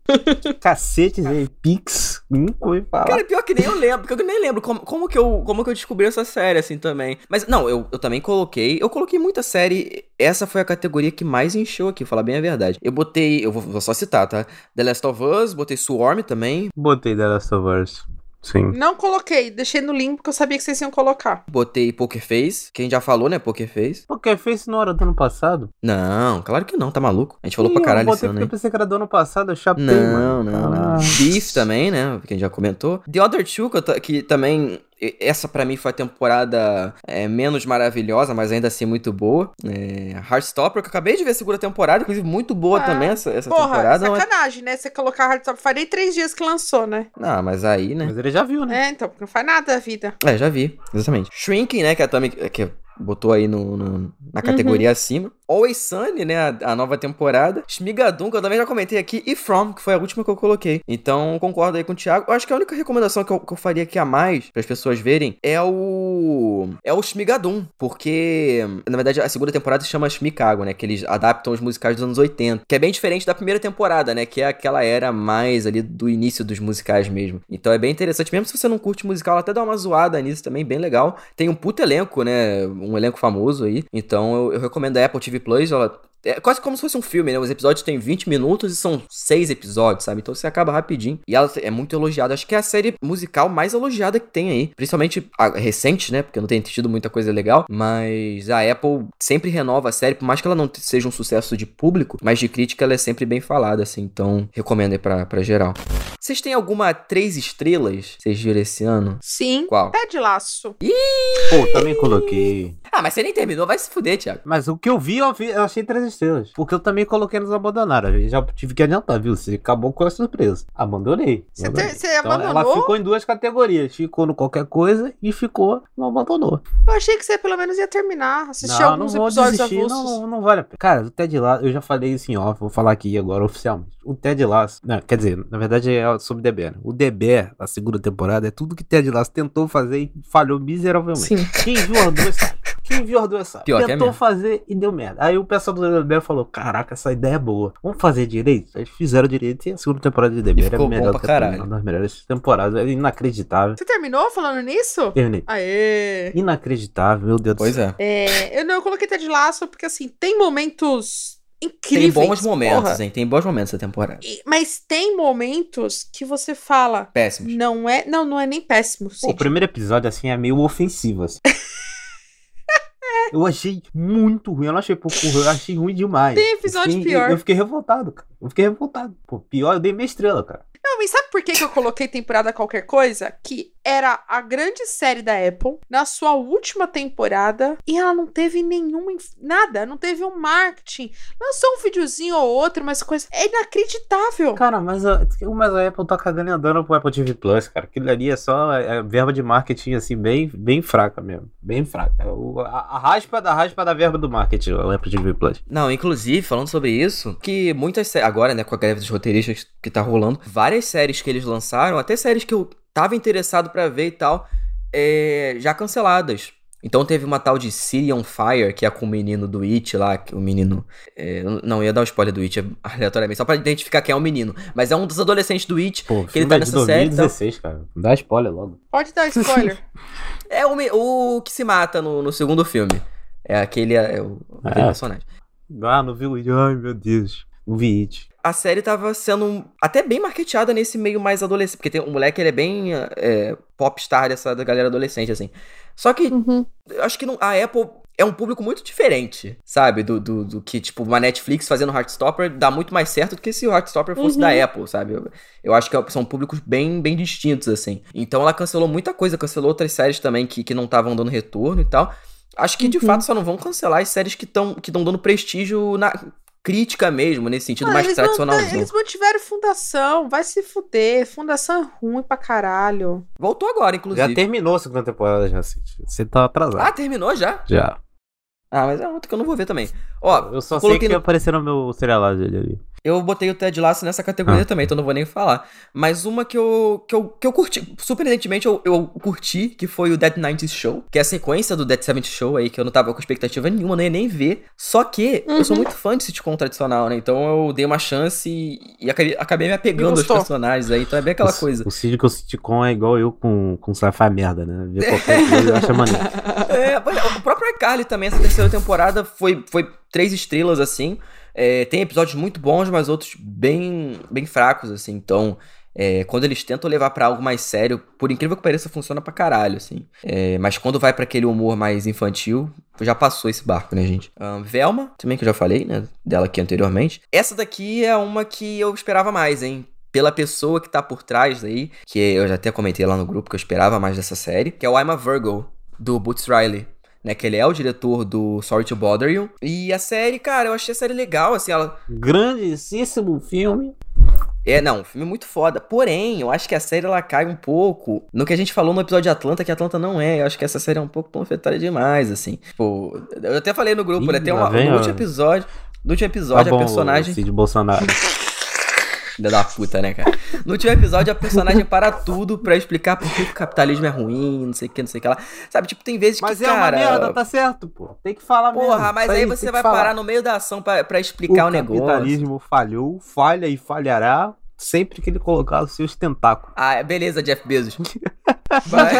Cacetes aí, Pix. Nunca ouvi falar. Cara, pior que nem eu lembro, porque eu nem lembro como, como, que, eu, como que eu descobri essa série, assim, também. Mas, não, eu, eu também coloquei, eu coloquei muita série, essa foi a categoria que mais encheu aqui, falar bem a verdade. Eu botei, eu vou, vou só citar, tá? The Last of Us, botei Swarm também, Botei The Last of Us. Sim. Não coloquei, deixei no link porque eu sabia que vocês iam colocar. botei Poker Face, quem já falou, né, Poker Face. Porque fez na hora do ano passado? Não, claro que não, tá maluco? A gente falou pra Ih, caralho eu esse botei ano, porque eu pensei que era do ano passado, eu chapei, Não, mano. não, não. Beef também, né? Quem já comentou. The Other Two, que, eu que também. Essa pra mim foi a temporada é, menos maravilhosa, mas ainda assim muito boa. É, Heartstopper, que eu acabei de ver a segunda temporada, inclusive muito boa Ah, também essa, essa Porra, temporada. É- sacanagem, né? Você colocar Hardstop. Faz nem três dias que lançou, né? não, mas aí, né? Mas ele já viu, né? É, então, porque não faz nada da vida. É, já vi, exatamente. Shrinking, né? Que a Tami que botou aí no, no- na categoria acima. Always Sunny, né? A, a nova temporada. Shmigadun, que eu também já comentei aqui. E From, que foi a última que eu coloquei. Então, concordo aí com o Thiago. Eu acho que a única recomendação que eu, que eu faria aqui a mais, para as pessoas verem, é o. É o Shmigadun. Porque, na verdade, a segunda temporada se chama Shmikago, né? Que eles adaptam os musicais dos anos 80. Que é bem diferente da primeira temporada, né? Que é aquela era mais ali do início dos musicais mesmo. Então é bem interessante. Mesmo se você não curte musical, até dá uma zoada nisso também, bem legal. Tem um puto elenco, né? Um elenco famoso aí. Então eu, eu recomendo a Apple TV Plus. Ela é quase como se fosse um filme, né? Os episódios têm 20 minutos e são seis episódios, sabe? Então você acaba rapidinho. E ela é muito elogiada. Acho que é a série musical mais elogiada que tem aí. Principalmente a recente, né? Porque não tem tido muita coisa legal. Mas a Apple sempre renova a série. Por mais que ela não seja um sucesso de público, mas de crítica ela é sempre bem falada, assim. Então recomendo aí pra, pra geral. Vocês têm alguma três estrelas? Vocês viram esse ano? Sim. Qual? Pé de laço. Pô, também coloquei. Ah, mas você nem terminou. Vai se fuder, Thiago. Mas o que eu vi, eu, vi- eu achei três estrelas. Porque eu também coloquei nos abandonaram. Eu já tive que adiantar, viu? Você acabou com a surpresa. Abandonei. Você abandonei. ter- você Então, ela abandonou? ficou em duas categorias. Ficou no qualquer coisa e ficou no abandonou. Eu achei que você pelo menos ia terminar, assistir não, alguns não vou episódios desistir, avulsos. não, não vale a pena. Cara, o Ted Lasso, eu já falei isso em off, vou falar aqui agora oficialmente. O Ted Lasso, não, quer dizer, na verdade é sobre DB, né? O DB, a segunda temporada, é tudo que Ted Lasso tentou fazer e falhou miseravelmente. Sim. Quem viu as duas sabe. Quem viu as duas sabe. Pior é tentou mesmo. fazer e deu merda. Aí o pessoal do DB falou, caraca, essa ideia é boa. Vamos fazer direito? Eles fizeram direito e a segunda temporada de DB era ficou bom melhor pra a caralho. uma das melhores temporadas. É inacreditável. Você terminou falando nisso? Terminei. Aê! Inacreditável, meu Deus Pois do céu. é. É, eu não eu coloquei Ted Laço porque assim, tem momentos Tem incríveis. bons momentos, porra. hein? Tem bons momentos essa temporada. E- Mas tem momentos que você fala, Péssimos. não é, não, não é nem péssimo. Pô, o primeiro episódio, assim, é meio ofensivo, assim. Eu achei muito ruim, eu não achei pouco ruim, eu achei ruim demais. Tem episódio Eu fiquei- pior. Eu fiquei revoltado, cara. Eu fiquei revoltado. Pô, pior, eu dei minha estrela, cara. Não, mas sabe por que, que eu coloquei temporada qualquer coisa? Que era a grande série da Apple na sua última temporada e ela não teve nenhuma. Nada, não teve um marketing. Lançou um videozinho ou outro, mas coisa. É inacreditável. Cara, mas a, mas a Apple tá cagando e andando pro Apple TV Plus, cara. Aquilo ali é só é, verba de marketing, assim, bem, bem fraca mesmo. Bem fraca. O- a, a raspa da raspa da verba do marketing, o Apple TV Plus. Não, inclusive, falando sobre isso, que muitas séries, agora, né, com a greve dos roteiristas que tá rolando, várias séries que eles lançaram, até séries que eu tava interessado pra ver e tal, é, já canceladas. Então teve uma tal de City on Fire, que é com o menino do It lá, que o menino. é, não, ia dar o spoiler do It aleatoriamente, só pra identificar quem é o menino. Mas é um dos adolescentes do It, Pô, que ele tá é de nessa série. e tal. 2016, cara. Não dá spoiler logo. Pode dar spoiler. É o, o que se mata no, no segundo filme. É aquele, é, o, aquele É. personagem. Ah, não vi o vídeo. Ai, meu Deus. Não vi it. A série tava sendo até bem marketeada nesse meio mais adolescente. Porque tem, o moleque, ele é bem é, popstar dessa galera adolescente, assim. Só que, Uhum. eu acho que não- a Apple é um público muito diferente, sabe? Do, do, do que, tipo, uma Netflix fazendo Heartstopper dá muito mais certo do que se o Heartstopper fosse Uhum. da Apple, sabe? Eu, eu acho que são públicos bem, bem distintos, assim. Então ela cancelou muita coisa, cancelou outras séries também que, que não estavam dando retorno e tal. Acho que, de Uhum. fato, só não vão cancelar as séries que estão que tão dando prestígio na crítica mesmo, nesse sentido Ah, mais eles, tradicional. mantêm- eles mantiveram fundação. Vai se fuder. Fundação é ruim pra caralho. Voltou agora, inclusive. Já terminou a segunda temporada, já. Cid. Você tá atrasado. Ah, terminou já? Já. Ah, mas é outra que eu não vou ver também. Ó, Eu só sei que no- apareceu no meu serialado dele ali. Eu botei o Ted Lasso nessa categoria Ah. também, então não vou nem falar. Mas uma que eu, que eu, que eu curti, surpreendentemente eu, eu curti, que foi o Dead 90s Show, que é a sequência do Dead 70 Show aí, que eu não tava com expectativa nenhuma, nem nem ver. Só que eu sou Uhum. muito fã de sitcom tradicional, né? Então eu dei uma chance e, e acabei, acabei me apegando aos personagens aí, então é bem aquela o, coisa. O Cid com o sitcom é igual eu com, com sci-fi merda, né? Ver qualquer coisa eu acho maneiro. É, é, o próprio iCarly também, essa terceira temporada foi, foi três estrelas, assim. É, tem episódios muito bons, mas outros bem, bem fracos, assim. Então, é, quando eles tentam levar pra algo mais sério, por incrível que pareça, funciona pra caralho, assim. É, mas quando vai pra aquele humor mais infantil, já passou esse barco, né, gente? Ahn, Velma, também que eu já falei, né, dela aqui anteriormente. Essa daqui é uma que eu esperava mais, hein? Pela pessoa que tá por trás aí, que eu já até comentei lá no grupo que eu esperava mais dessa série, que é o I'm a Virgo, do Boots Riley. Né, que ele é o diretor do Sorry to Bother You. E a série, cara, eu achei a série legal, assim, ela. Grandíssimo filme. É, não, um filme muito foda. Porém, eu acho que a série ela cai um pouco no que a gente falou no episódio de Atlanta, que Atlanta não é. Eu acho que essa série é um pouco panfletária demais, assim. Tipo, eu até falei no grupo, Ih, né? Tem uma, vem, no último episódio. No último Tá episódio, bom, a personagem. Cid Bolsonaro. Filha da puta, né, cara? No último episódio, a personagem para tudo pra explicar por que o capitalismo é ruim, não sei o que, não sei o que lá. Sabe, tipo, tem vezes Mas que, é cara... uma merda, tá certo, pô. Tem que falar mesmo. Porra, mas Isso aí tem você vai falar. parar no meio da ação pra, pra explicar o, o negócio. capitalismo falhou, falha e falhará sempre que ele colocar os seus tentáculos. Ah, beleza, Jeff Bezos. Vai.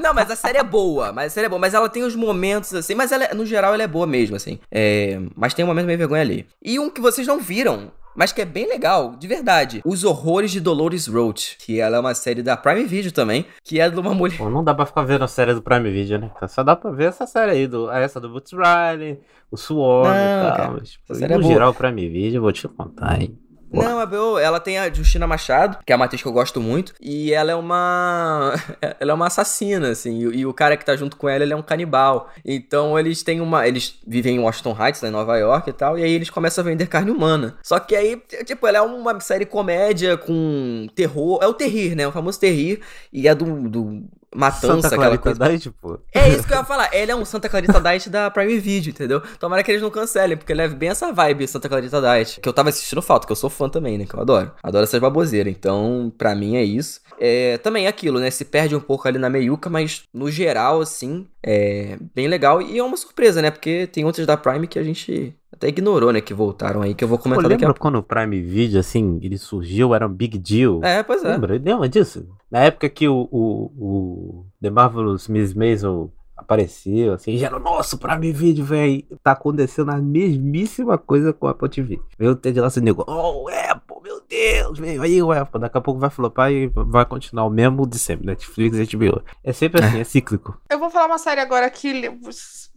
Não, mas a série é boa, mas a série é boa, mas ela tem os momentos assim, mas ela, no geral ela é boa mesmo, assim. É, mas tem um momento meio vergonha ali. E um que vocês não viram, mas que é bem legal, de verdade. Os Horrores de Dolores Roach, que ela é uma série da Prime Video também, que é de uma mulher... Pô, não dá pra ficar vendo a série do Prime Video, né? Só dá pra ver essa série aí, do, essa do Boots Riley, o Swarm Não, e tal. cara, Mas, essa série é no boa. geral, o Prime Video, vou te contar, hein? Não, a Bel, ela tem a Justina Machado, que é uma atriz que eu gosto muito, e ela é uma. ela é uma assassina, assim, e, e o cara que tá junto com ela, ele é um canibal. Então eles têm uma. Eles vivem em Washington Heights, lá em Nova York e tal, e aí eles começam a vender carne humana. Só que aí, tipo, ela é uma série comédia com terror. É o terrir, né? O famoso terrir, e é do. do matança, Santa aquela Clarita coisa. Diet, pô. É isso que eu ia falar. Ele é um Santa Clarita Diet da Prime Video, entendeu? Tomara que eles não cancelem, porque leva bem essa vibe Santa Clarita Diet. Que eu tava assistindo falta, que eu sou fã também, né? Que eu adoro. Adoro essas baboseiras. Então, pra mim é isso. É, também é aquilo, né? Se perde um pouco ali na meiuca, mas no geral, assim, é bem legal. E é uma surpresa, né? Porque tem outras da Prime que a gente até ignorou, né? Que voltaram aí, que eu vou Pô, comentar daqui a pouco. quando o Prime Video, assim, ele surgiu, era um big deal? É, pois é. Lembra? Lembra disso? Na época que o, o, o The Marvelous Miss Maisel apareceu, assim, já era nosso Prime Video, velho. Tá acontecendo a mesmíssima coisa com a Apple TV. Veio o Ted Lasso e nego, oh, Apple, meu Deus, veio aí o Apple. Daqui a pouco vai flopar e vai continuar o mesmo de sempre, Netflix e HBO. É sempre assim, é cíclico. Eu vou falar uma série agora que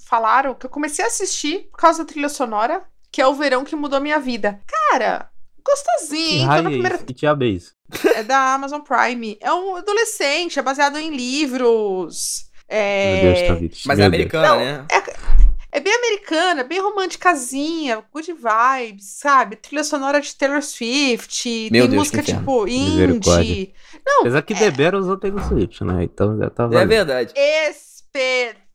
falaram que eu comecei a assistir por causa da trilha sonora, que é o verão que mudou minha vida. Cara, gostosinho. Raio na é primeira? Que diabo é isso? é da Amazon Prime. É um adolescente, é baseado em livros. É... Meu Deus, tá vindo. Mas é Meu americana, Não, né? É bem americana, bem romanticazinha, good vibes, sabe? Trilha sonora de Taylor Swift, Meu tem Deus, música tipo indie. Não, Apesar que The Bear usou Taylor Swift, né? Então já tá É verdade.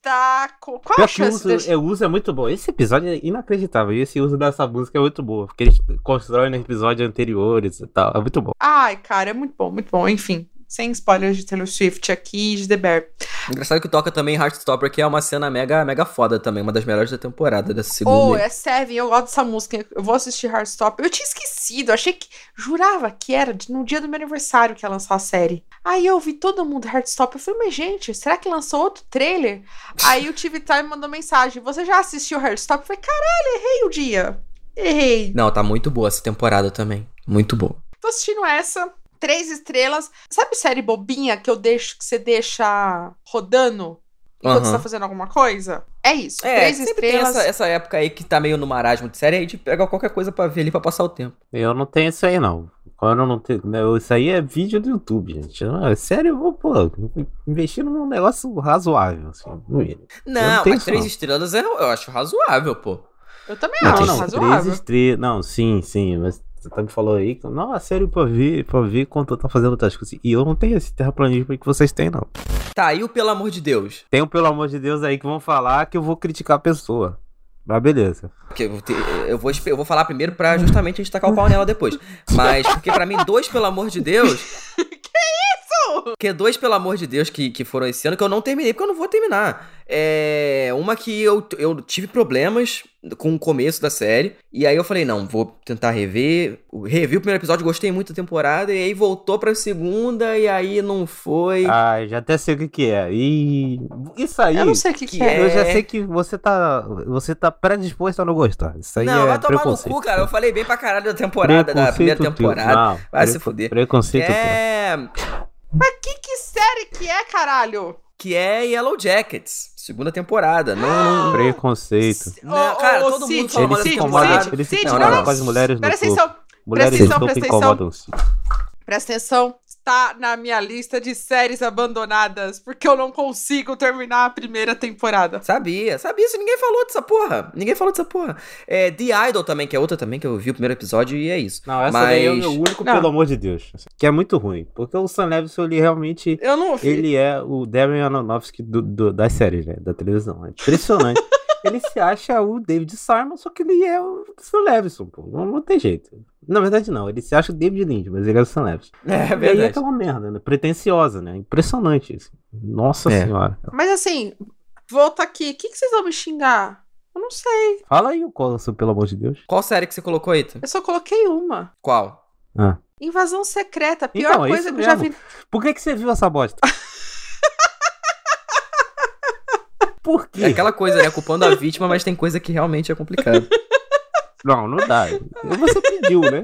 Espetáculo. Qual a Pior que o chance uso, de... é, o uso é muito bom. Esse episódio é inacreditável. E esse uso dessa música é muito bom. Porque eles constroem nos episódios anteriores e tal. É muito bom. Ai, cara, é muito bom, muito bom. Enfim, sem spoilers de Taylor Swift aqui e de The Bear. Engraçado que toca também Heartstopper, que é uma cena mega, mega foda também, uma das melhores da temporada, dessa segunda. Oh, é Seven, eu gosto dessa música. Eu vou assistir Heartstopper. Eu tinha esquecido, achei que. Jurava que era no dia do meu aniversário que ia lançar a série. Aí eu vi todo mundo Heartstopper. Eu falei, mas gente, será que lançou outro trailer? Aí o TV Time mandou mensagem: Você já assistiu Heartstopper? Eu falei, caralho, errei o dia. Errei. Não, tá muito boa essa temporada também. Muito boa. Tô assistindo essa. Três estrelas. Sabe série bobinha que eu deixo, que você deixa rodando enquanto você Aham. tá fazendo alguma coisa? É isso. É, Três sempre tem estrelas. essa, essa época aí que tá meio no marasmo de série, aí a gente pega qualquer coisa pra ver ali pra passar o tempo. Eu não tenho isso aí, não. Quando eu não tenho. né, Isso aí é vídeo do YouTube, gente. Não, é sério, eu vou, pô, investir num negócio razoável, assim. no mínimo. Não, mas isso, três não. estrelas é- eu acho razoável, pô. Eu também Não, acho não, razoável. três estrelas. Não, sim, sim, mas você tá me falou aí. Não, é sério pra ver, pra ver quando eu tá fazendo outras coisas. E eu não tenho esse terraplanismo que vocês têm, não. Tá, e o Pelo Amor de Deus? Tem um, pelo amor de Deus, aí que vão falar que eu vou criticar a pessoa. Mas beleza. Porque eu, vou eu vou falar primeiro pra justamente a gente tacar o pau nela depois. Mas, porque pra mim, dois, pelo amor de Deus. Que isso? Porque dois, pelo amor de Deus, que, que foram esse ano, que eu não terminei, porque eu não vou terminar. É. Uma que eu, eu tive problemas com o começo da série. E aí eu falei, não, vou tentar rever. Revi o primeiro episódio, gostei muito da temporada. E aí voltou pra segunda, e aí não foi. Ah, já até sei o que que é. E isso aí, Eu não sei o que, que, que é. é. eu já sei que você tá, você tá predisposto a não gostar. Isso aí não, é vai tomar no cu, cara. Eu falei bem pra caralho da temporada, da primeira temporada. Não, Vai se fuder. Preconceito. É. Mas que, que série que é, caralho? que é Yellow Jackets, segunda temporada. Não, não- Preconceito. Não, cara, todo mundo fala Eles se Cid, incomodam, Cid, eles se Cid, não, não. com as mulheres no Presta atenção, Mulheres atenção, no corpo presta. Cid. presta atenção. Está na minha lista de séries abandonadas, porque eu não consigo terminar a primeira temporada. Sabia, sabia isso, ninguém falou dessa porra. Ninguém falou dessa porra. É, The Idol também, que é outra também, que eu vi o primeiro episódio e é isso. Não, essa Mas- daí é o único, Não. pelo amor de Deus. Que é muito ruim. Porque o Sam Levinson, ele realmente... Eu não vi. Ele é o Darren Aronofsky do, do- das séries, né? Da televisão. É impressionante. ele se acha o David Simon, só que ele é o Sam Levinson, pô. Não, não tem jeito. Na verdade, não. Ele se acha o David Lynch, mas ele é o Sam Levinson. É e aí é verdade. aquela merda, né? Pretenciosa, né? Impressionante isso. Nossa É. senhora. Mas assim, volta aqui. O que, que vocês vão me xingar? Eu não sei. Fala aí o Coulson, pelo amor de Deus. Qual série que você colocou aí? Eu só coloquei uma. Qual? Ah. Invasão secreta. A pior Então, é coisa que eu já mesmo. vi. Por que, que você viu essa bosta? Por quê? É aquela coisa, né? Culpando a vítima, mas tem coisa que realmente é complicado. Não, não dá. Você pediu, né?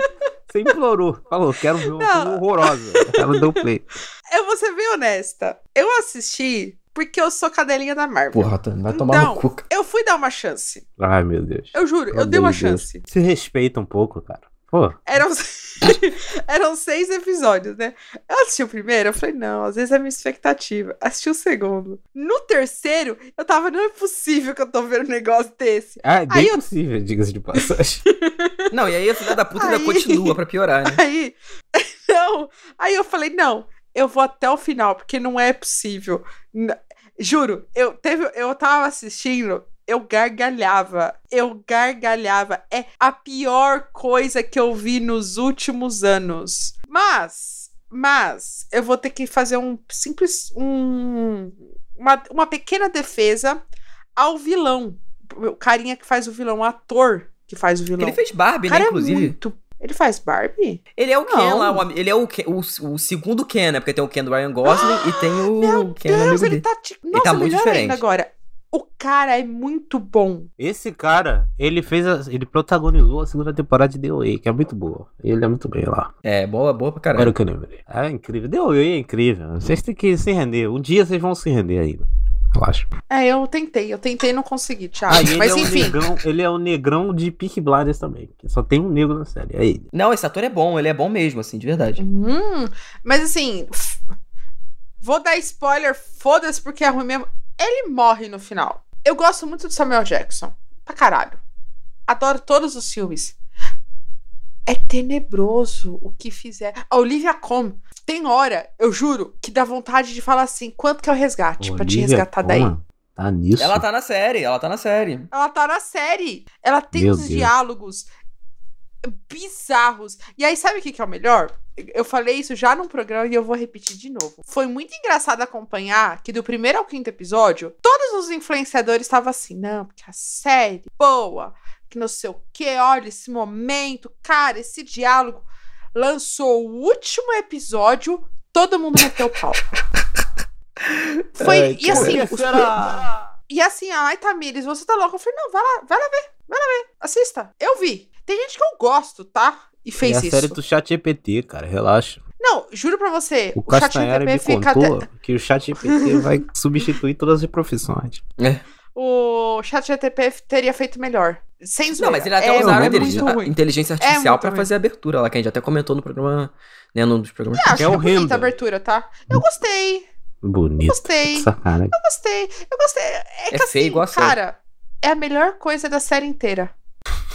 Você implorou. Falou, quero ver uma coisa horrorosa. Ela deu play. Eu vou ser bem honesta. Eu assisti porque eu sou cadelinha da Marvel. Porra, tá- vai tomar Então, no cu. cara. Eu fui dar uma chance. Ai, meu Deus. Eu juro, eu Pelo dei uma de Deus. chance. Se respeita um pouco, cara. Pô, Eram, eram seis episódios, né? Eu assisti o primeiro, eu falei, não, às vezes é minha expectativa. Assisti o segundo. No terceiro, eu tava, não é possível que eu tô vendo um negócio desse. é bem Aí eu- possível, diga-se de passagem. Não, e aí a filha da puta ainda Aí- continua pra piorar, né? Aí, não. Aí eu falei, não, eu vou até o final, porque não é possível. N- Juro, eu teve, eu tava assistindo, eu gargalhava. Eu gargalhava. É a pior coisa que eu vi nos últimos anos. Mas, mas, eu vou ter que fazer um simples. Um, uma, uma pequena defesa ao vilão. O carinha que faz o vilão, o ator que faz o vilão. Ele fez Barbie, né, é inclusive. muito. Ele faz Barbie? Ele é o Ken Não. lá, ele é o, Ken- o, o segundo Ken, né? Porque tem o Ken do Ryan Gosling e tem o Ken amigo Deus, ele dele. tá. Nossa, tá muito diferente. agora. O cara é muito bom. Esse cara, ele fez. a- ele protagonizou a segunda temporada de The Way, que é muito boa. Ele é muito bem lá. É, boa, boa pra Agora caralho. que eu lembrei. É incrível. The Way é incrível. Vocês têm que se render. Um dia vocês vão se render ainda. Relaxa. É, eu tentei, eu tentei e não consegui, Thiago. Ah, Mas é um enfim. negrão, ele é o negrão de Peak Blinders também. que Só tem um negro na série. É ele. Não, esse ator é bom, ele é bom mesmo, assim, de verdade. Hum, mas assim. Vou dar spoiler, foda-se, porque é ruim mesmo. Ele morre no final. Eu gosto muito do Samuel Jackson. Pra caralho. Adoro todos os filmes. É tenebroso o que fizer. A Olivia Colman. Tem hora, eu juro, que dá vontade de falar assim: quanto que é o resgate pra te resgatar daí? Colman Tá nisso. Ela tá na série, ela tá na série. Ela tá na série. Ela tem Meu uns Deus. diálogos bizarros. E aí, sabe o que, que é o melhor? Eu falei isso já num programa e eu vou repetir de novo. Foi muito engraçado acompanhar que do primeiro ao quinto episódio, todos os influenciadores estavam assim, não, porque a série boa, que não sei o que, olha esse momento, cara, esse diálogo. Lançou o último episódio, todo mundo meteu o pau. Foi, Ai, e assim, os- e assim, ai, Tamires, você tá louca? Eu falei, não, vai lá, vai lá ver, vai lá ver, assista. Eu vi. Tem gente que eu gosto, tá? E É fez a isso. série do chat GPT, cara. Relaxa. Não, juro pra você, O o, chat Castanhari me fica. contou que o chat GPT vai substituir todas as profissões. O chat GTP teria feito melhor. Sem zoeira. Não, mas eles até é, usaram é a inteligência, É artificial pra ruim. fazer a abertura lá, que a gente até comentou no programa, né, num dos programas. Eu acho é que é bonita a abertura, tá? Eu gostei, Bonito. gostei, eu gostei, eu gostei. É, É que feio assim, igual a série. cara, é a melhor coisa da série inteira.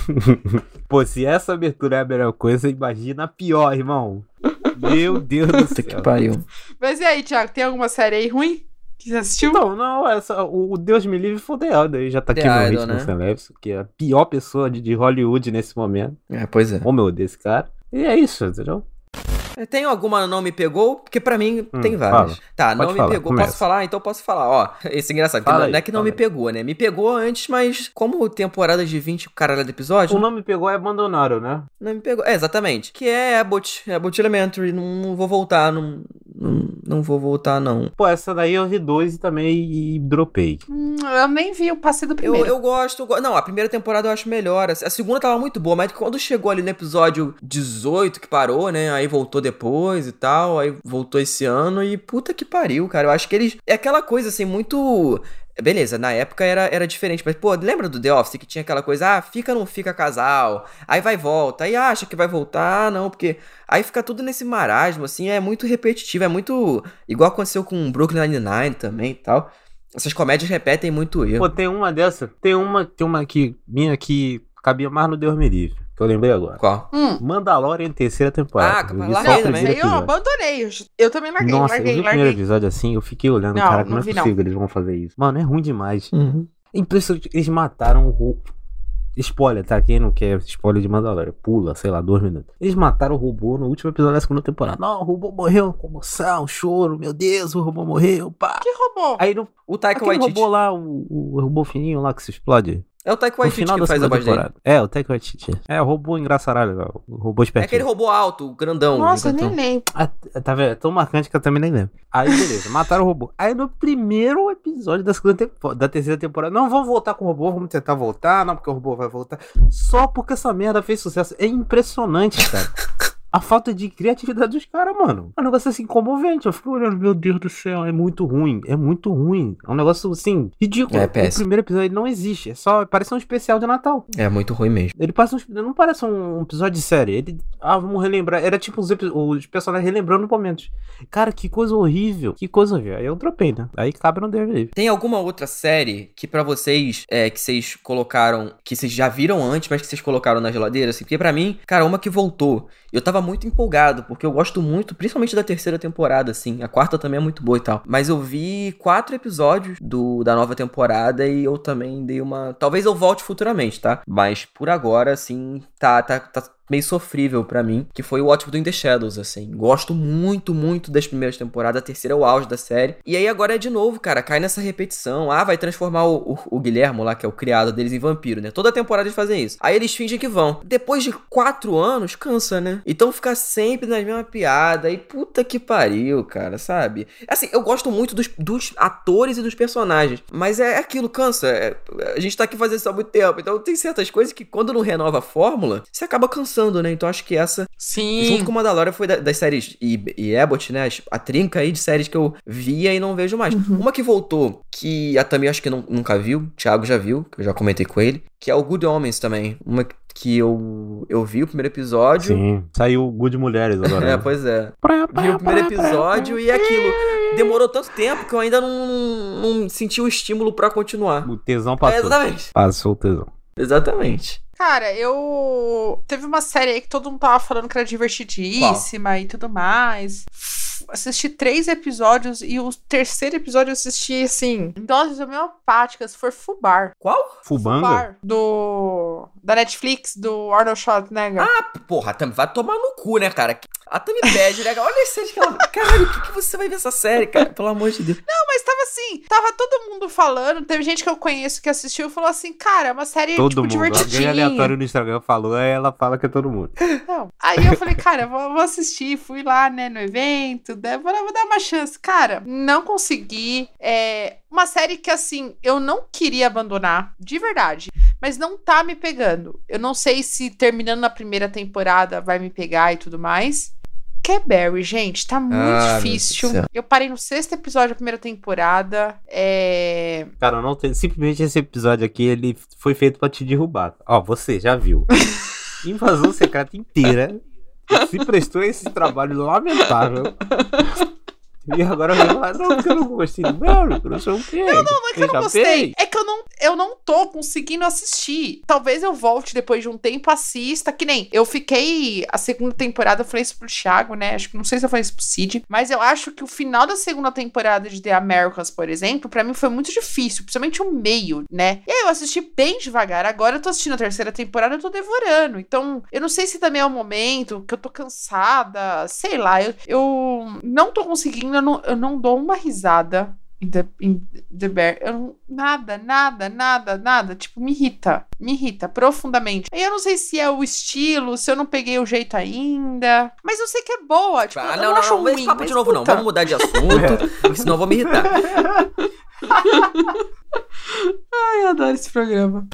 Pô, se essa abertura é a melhor coisa, imagina a pior, irmão. Meu Deus do Puta que céu. pariu. Mas e aí, Thiago, tem alguma série aí ruim que você assistiu? Não, não, essa, o, o Deus me livre foi o The. Aí já tá aqui The no Idol, ritmo né? Celebs, que é a pior pessoa de, de Hollywood nesse momento. É, pois é. Como eu odeio esse cara. E é isso, entendeu? É, Tem alguma não me pegou? Porque pra mim Hum, tem várias. fala. Tá, não Pode me falar, pegou. começa. Posso falar? Então posso falar. Ó, esse é engraçado. Fala não, aí, não é que não me aí. pegou, né? Me pegou antes, mas como temporada de 20 caralho de episódio, O nome pegou é Abandonaram, né? não me pegou. É, exatamente. Que é Abbott, Abbott Elementary. Não, não vou voltar, não, não, não vou voltar, não. Pô, essa daí eu vi dois e também e dropei. Hum, eu nem vi o passe do primeiro. eu gosto, eu go- Não, a primeira temporada eu acho melhor. A segunda tava muito boa, mas quando chegou ali no episódio 18 que parou, né? Aí voltou depois e tal. Aí voltou esse ano e puta que pariu, cara. Eu acho que eles. É aquela coisa assim, muito. Beleza, na época era, era diferente, mas, pô, lembra do The Office que tinha aquela coisa, ah, fica não fica casal, aí vai e volta, aí acha que vai voltar, não, porque aí fica tudo nesse marasmo, assim, é muito repetitivo, é muito. Igual aconteceu com Brooklyn Nine-Nine também e tal. Essas comédias repetem muito erro. Pô, tem uma dessa. Tem uma, tem uma que minha que cabia mais no Deus me livre. Eu lembrei agora. Qual? Hum. Mandalorian terceira temporada. Ah, Eu larguei também. Aí eu abandonei. eu- Eu também larguei, Nossa, eu larguei, vi o primeiro larguei. episódio assim, eu fiquei olhando, Não, cara, não, é vi, possível não. que eles vão fazer isso. Mano, é ruim demais. Uhum. Impressionante, eles mataram o robô. Spoiler, tá? Quem não quer spoiler de Mandalorian, pula, sei lá, dois minutos. Eles mataram o robô no último episódio da segunda temporada. Não, o robô morreu, comoção, choro, meu Deus, o robô morreu, pá. Que roubou? Aí no, O Taika Waititi. robô lá, o, o robô fininho lá que se explode. É o Taika Waititi que faz a voz dele. É, o Taika Waititi. É, o robô engraçaralho, o robô É espertinho. aquele robô alto, o grandão. Nossa, eu nem gigantão. lembro. Ah, tá vendo? É tão marcante que eu também nem lembro. Aí, beleza, mataram o robô. Aí no primeiro episódio da, segunda tempo- da terceira temporada, não, vamos voltar com o robô, vamos tentar voltar, não, porque o robô vai voltar. Só porque essa merda fez sucesso. É impressionante, cara. a falta de criatividade dos caras, mano. É um negócio assim comovente. Eu fico olhando, meu Deus do céu, é muito ruim. É muito ruim. É um negócio assim, ridículo. É o péssimo. primeiro episódio não existe. É só. Parece um especial de Natal. É muito ruim mesmo. Ele passa uns, não parece um episódio de série. Ele. Ah, vamos relembrar. Era tipo os, os personagens relembrando momentos. Cara, que coisa horrível. Que coisa horrível. Aí eu dropei, né? Aí cabe no Livre. Tem alguma outra série que pra vocês, é, que vocês colocaram, que vocês já viram antes, mas que vocês colocaram na geladeira? Assim, porque pra mim, cara, uma que voltou. Eu tava muito empolgado, porque eu gosto muito, principalmente da terceira temporada, assim. A quarta também é muito boa e tal. Mas eu vi quatro episódios do, da nova temporada e eu também dei uma. Talvez eu volte futuramente, tá? Mas por agora, assim, tá, tá, tá meio sofrível pra mim, que foi o We Do in the Shadows, assim. Gosto muito, muito das primeiras temporadas, a terceira é o auge da série. E aí agora é de novo, cara, cai nessa repetição. Ah, vai transformar o, o, o Guilhermo lá, que é o criado deles, em vampiro, né? Toda temporada eles fazem isso. Aí eles fingem que vão. Depois de quatro anos, cansa, né? Então fica sempre nas mesmas piadas. E puta que pariu, cara, sabe? Assim, eu gosto muito dos, dos atores e dos personagens. Mas é aquilo, cansa. É- a gente tá aqui fazendo isso há muito tempo. Então tem certas coisas que quando não renova a fórmula, você acaba cansando, né? Então acho que essa Sim. Junto com o Mandalorian foi da- das séries e, e Abbott, né? A trinca aí de séries que eu via e não vejo mais. Uma que voltou, que a Tami acho que não- nunca viu, o Thiago já viu, que eu já comentei com ele, que é o Good Homens também. Uma que eu, eu vi o primeiro episódio. Sim. Saiu Good Mulheres agora. É, né? pois é. Vi o primeiro episódio e aquilo. Demorou tanto tempo que eu ainda não, não senti o estímulo pra continuar. O tesão É, passou. exatamente. Passou o tesão. Exatamente. Cara, eu. Teve uma série aí que todo mundo tava falando que era divertidíssima e tudo mais. Assisti três episódios e o terceiro episódio eu assisti assim. Doses homeopáticas, foi Fubar. Qual? Fubanga? Fubar. Do. Da Netflix, do Arnold Schwarzenegger. Porra, a Tami vai tomar no cu, né, cara? A Tami pede, né? Olha esse série que ela. Caralho, o que, que você vai ver essa série, cara? Pelo amor de Deus. Não, mas tava assim, tava todo mundo falando. Teve gente que eu conheço que assistiu e falou assim: cara, é uma série Todo tipo, mundo. Alguém divertidinha. aleatório no Instagram falou, aí ela fala que é todo mundo. Não. Aí eu falei, cara, vou, vou assistir. Fui lá, né, no evento. né, Vou, vou dar uma chance. Cara, não consegui. É uma série que, assim, eu não queria abandonar, de verdade. Mas não tá me pegando. Eu não sei se terminando na primeira temporada vai me pegar e tudo mais. Que é Barry, gente, tá muito Ah, difícil. Eu parei no sexto episódio da primeira temporada. É. Cara, não tem. Simplesmente esse episódio aqui, ele foi feito pra te derrubar. Ó, você já viu. Invasão secreta inteira. Se prestou a esse trabalho lamentável. E agora vai falar, não, porque eu não gostei do Barry, não sei o quê. Não, não é que eu não gostei. É que eu não, eu não tô conseguindo assistir. Talvez eu volte depois de um tempo, assista. Que nem eu fiquei. A segunda temporada, eu falei isso pro Thiago, né? Acho que não sei se eu falei isso pro Cid. Mas eu acho que o final da segunda temporada de The Americans, por exemplo, pra mim foi muito difícil. Principalmente o meio, né? E aí eu assisti bem devagar. Agora eu tô assistindo a terceira temporada, eu tô devorando. Então, eu não sei se também é o momento que eu tô cansada. Sei lá, eu, eu não tô conseguindo, eu não, eu não dou uma risada em The, em The Bear. Eu não, nada, nada, nada, nada. Tipo, me irrita. Me irrita profundamente. Aí eu não sei se é o estilo, se eu não peguei o jeito ainda. Mas eu sei que é boa. Tipo, Ah, eu não, não, acho não, ruim, papo de novo, não. Vamos mudar de assunto, senão eu vou me irritar. Ai, eu adoro esse programa.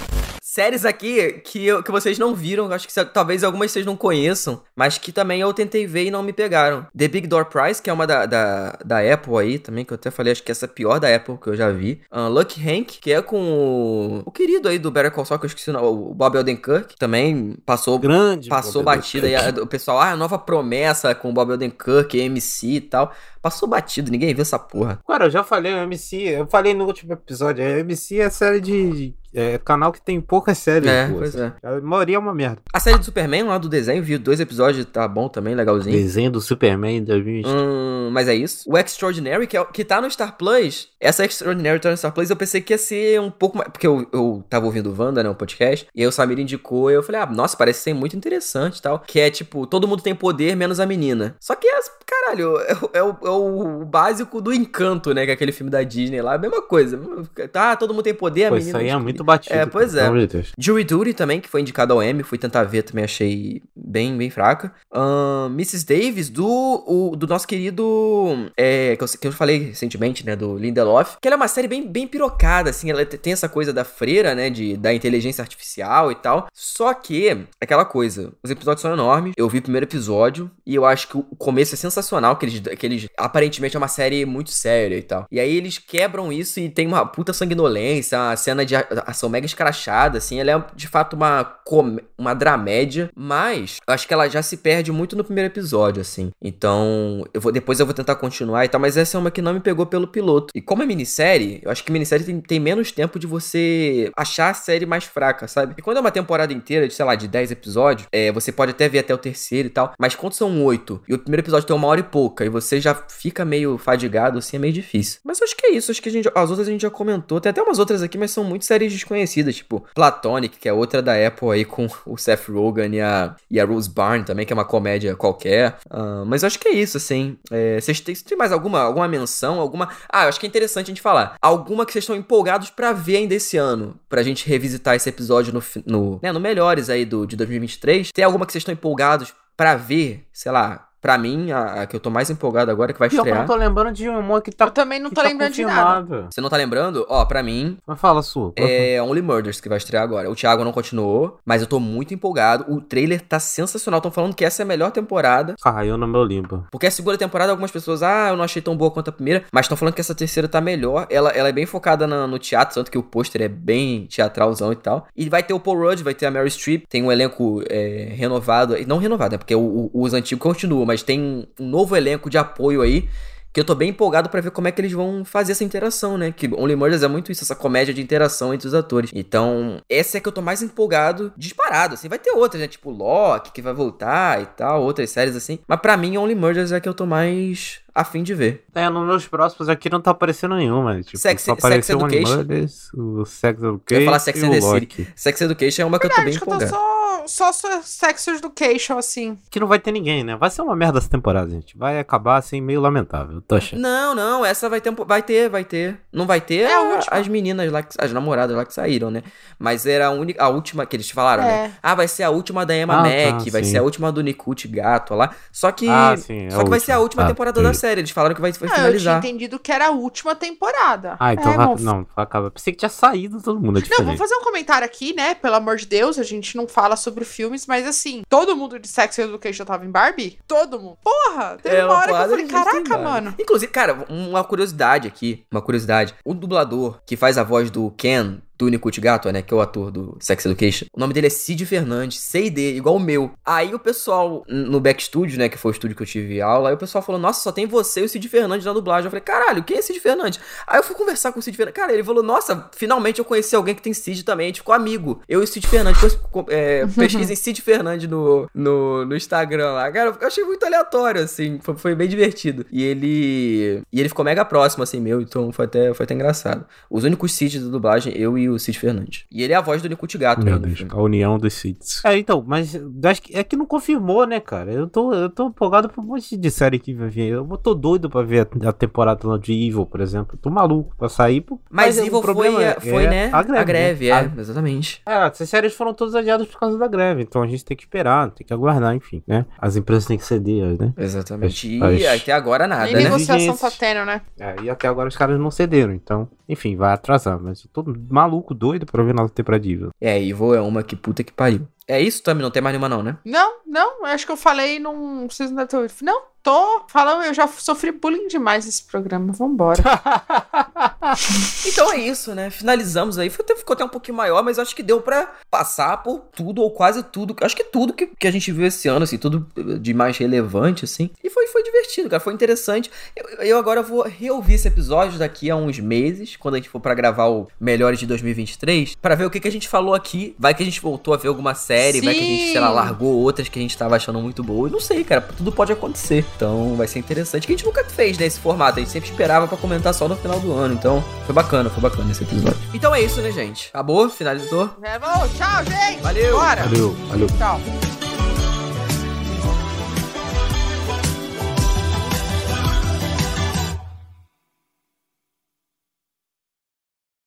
Séries aqui que, eu- que vocês não viram, acho que talvez algumas vocês não conheçam, mas que também eu tentei ver e não me pegaram. The Big Door Prize, que é uma da, da, da Apple aí também, que eu até falei, acho que essa é a pior da Apple que eu já vi. Uh, Lucky Hank, que é com o, o querido aí do Better Call Saul, que eu esqueci o nome, o Bob Odenkirk, que também passou Grande. Passou Bob batida aí, o pessoal, ah, nova promessa com o Bob Odenkirk, MC e tal. Passou batido, ninguém viu essa porra. Cara, eu já falei, o MC, eu falei no último episódio, a MC é série de. De- é canal que tem poucas séries. É, pô. pois é. A maioria é uma merda. A série do Superman lá do desenho, vi dois episódios, tá bom também, legalzinho. Desenho do Superman 2020. Hum, mas é isso. O Extraordinary, que, é, o- que tá no Star Plus. Essa Extraordinary tá no Star Plus, eu pensei que ia ser um pouco mais. Porque eu, eu tava ouvindo o Wanda, né? O podcast. E aí o Samir indicou. E eu falei, ah, nossa, parece ser muito interessante e tal. Que é tipo, todo mundo tem poder, menos a menina. Só que, as- caralho, é, o- é o, é o básico do encanto, né? Que é aquele filme da Disney lá, a mesma coisa. Tá, todo mundo tem poder, a Pô, menina. isso aí é muito batido. É, pois é. de Deus. Jury Duty também, que foi indicado ao Emmy, fui tentar ver, também achei bem, bem fraca. Ahn, Mrs. Davis, do, o- do nosso querido, é, que, eu, que eu falei recentemente, né, do Lindelof, que ela é uma série bem, bem pirocada, assim, ela te- tem essa coisa da freira, né, de, da inteligência artificial e tal, só que, aquela coisa, os episódios são enormes, eu vi o primeiro episódio, e eu acho que o começo é sensacional, que eles, que eles aparentemente é uma série muito séria e tal, e aí eles quebram isso e tem uma puta sanguinolência, uma cena de a- ação mega escrachada, assim, ela é de fato uma, uma dramédia, mas eu acho que ela já se perde muito no primeiro episódio, assim. Então, eu vou depois eu vou tentar continuar e tal, mas essa é uma que não me pegou pelo piloto. E como é minissérie, eu acho que minissérie tem, tem menos tempo de você achar a série mais fraca, sabe? E quando é uma temporada inteira de, sei lá, de 10 episódios, é, você pode até ver até o terceiro e tal, mas quando são 8 e o primeiro episódio tem uma hora e pouca e você já fica meio fadigado, assim, é meio difícil. Mas acho que é isso, acho que gente, as outras a gente já comentou, tem até umas outras aqui, mas são muito séries desconhecidas, tipo Platonic, que é outra da Apple aí com o Seth Rogen e a, e a Rose Byrne também, que é uma comédia qualquer. Ah, mas eu acho que é isso, assim. É, vocês têm, tem mais alguma, alguma menção, alguma... Ah, eu acho que é interessante a gente falar. Alguma que vocês estão empolgados pra ver ainda esse ano, pra gente revisitar esse episódio no, no, né, no Melhores aí do, de 2023. Tem alguma que vocês estão empolgados pra ver, sei lá... Pra mim, a, a que eu tô mais empolgado agora, que vai Pior que eu não estrear. tô lembrando de uma que tá. Eu também não tô tá lembrando de nada. Você não tá lembrando? Ó, pra mim, Mas fala sua. É Only Murders que vai estrear agora. O Thiago não continuou, mas eu tô muito empolgado. O trailer tá sensacional. Estão falando que essa é a melhor temporada. Caiu no meu limbo. Porque a segunda temporada, algumas pessoas, ah, eu não achei tão boa quanto a primeira. Mas estão falando que essa terceira tá melhor. Ela, ela é bem focada na- no teatro, tanto que o pôster é bem teatralzão e tal. E vai ter o Paul Rudd, vai ter a Mary Streep. Tem um elenco é, renovado. Não renovado, né? Porque o- o- os antigos continuam, mas tem um novo elenco de apoio aí. Que eu tô bem empolgado pra ver como é que eles vão fazer essa interação, né? Que Only Murders é muito isso, essa comédia de interação entre os atores. Então, essa é que eu tô mais empolgado, disparado, assim. Vai ter outras, né? Tipo Loki, que vai voltar e tal, outras séries assim. Mas pra mim, Only Murders é a que eu tô mais afim de ver. É, nos meus próximos aqui não tá aparecendo nenhuma. Tipo, Sex- só apareceu Sex Education. Murders, o Sex Eu Education ia falar Sex and o the City. Sex Education é uma que eu tô bem que eu tô empolgado. só, só, só Sex Education, assim. Que não vai ter ninguém, né? Vai ser uma merda essa temporada, gente. Vai acabar assim, meio lamentável. Tô achando. Não, não, essa vai ter, um vai ter, vai ter. Não vai ter É a a- última. as meninas lá, que- as namoradas lá que saíram, né? Mas era a única, a última que eles falaram, É. né? Ah, vai ser a última da Emma Ah, Mack, tá, vai sim. ser a última do Nikut Gato lá. Só que, Ah, sim, é só que vai ser a última. Tá, temporada da série. Eles falaram que vai, vai Ah, eu tinha finalizar. entendido que era a última temporada. Ah, então é, não, acaba. Pensei que tinha saído todo mundo, é Não, vamos fazer um comentário aqui, né? Pelo amor de Deus, a gente não fala sobre filmes, mas assim, todo mundo de Sex Education tava em Barbie? Todo mundo. Porra! Teve É, uma hora que eu falei, caraca, mano. Inclusive, cara, uma curiosidade aqui, uma curiosidade. O dublador que faz a voz do Ken, do Nikut Gato, né, que é o ator do Sex Education, o nome dele é Cid Fernandes, C&D, igual o meu. Aí o pessoal, no Back Studio, né, que foi o estúdio que eu tive aula, aí o pessoal falou, nossa, só tem você e o Cid Fernandes na dublagem. Eu falei, caralho, quem é Cid Fernandes? Aí eu fui conversar com o Cid Fernandes. Cara, ele falou, nossa, finalmente eu conheci alguém que tem Cid também. A gente ficou amigo. Eu e o Cid Fernandes. Depois, é, pesquisem Cid Fernandes no, no, no Instagram lá. Cara, eu achei muito aleatório, assim. Foi, foi bem divertido. E ele. E ele ficou mega próximo, assim, meu. Então foi até, foi até engraçado. Os únicos Cid da dublagem, eu e o Cid Fernandes. E ele é a voz do Nikut Gato Meu Deus, a união dos seeds. É, então, mas acho que é que não confirmou, né, cara? Eu tô, eu tô empolgado por um monte de série que vai vir. Eu tô doido pra ver a, a temporada de Evil, por exemplo. Tô maluco pra sair. Por... Mas, o Evil foi, é- foi é né? A greve, é, né? exatamente. A- É, essas séries foram todas adiadas por causa da greve. Então a gente tem que esperar, tem que aguardar, enfim, né? As empresas têm que ceder, né? Exatamente. As- E as- até agora nada, Nem né? negociação tá tendo, né? É, e até agora os caras não cederam. Então, enfim, vai atrasar. Mas eu tô maluco, doido pra ver nova temporada de Evil. É, Evil é uma que puta que pariu. É isso, Tami? Não tem mais nenhuma não, né? Não, não, acho que eu falei num. Vocês não devem ter ouvido. Não, tô falando, eu já sofri bullying demais nesse programa. Vambora. Então é isso, né? Finalizamos aí. Até- ficou até um pouquinho maior, mas acho que deu pra passar por tudo, ou quase tudo. Acho que tudo que, que a gente viu esse ano, assim, tudo de mais relevante, assim. E foi, foi divertido, cara. Foi interessante. Eu, eu agora vou reouvir esse episódio daqui a uns meses, quando a gente for pra gravar o Melhores de 2023, pra ver o que, que a gente falou aqui. Vai que a gente voltou a ver alguma série, vai que a gente, sei lá, Sim. largou outras que a gente tava achando muito boas. Não sei, cara. Tudo pode acontecer. Então vai ser interessante. Que a gente nunca fez, né? Esse formato. A gente sempre esperava pra comentar só no final do ano. Então foi bacana, foi bacana esse episódio. Então é isso, né, gente? Acabou? Finalizou? É, bom, tchau, gente! Valeu! Bora! Valeu, valeu. Tchau.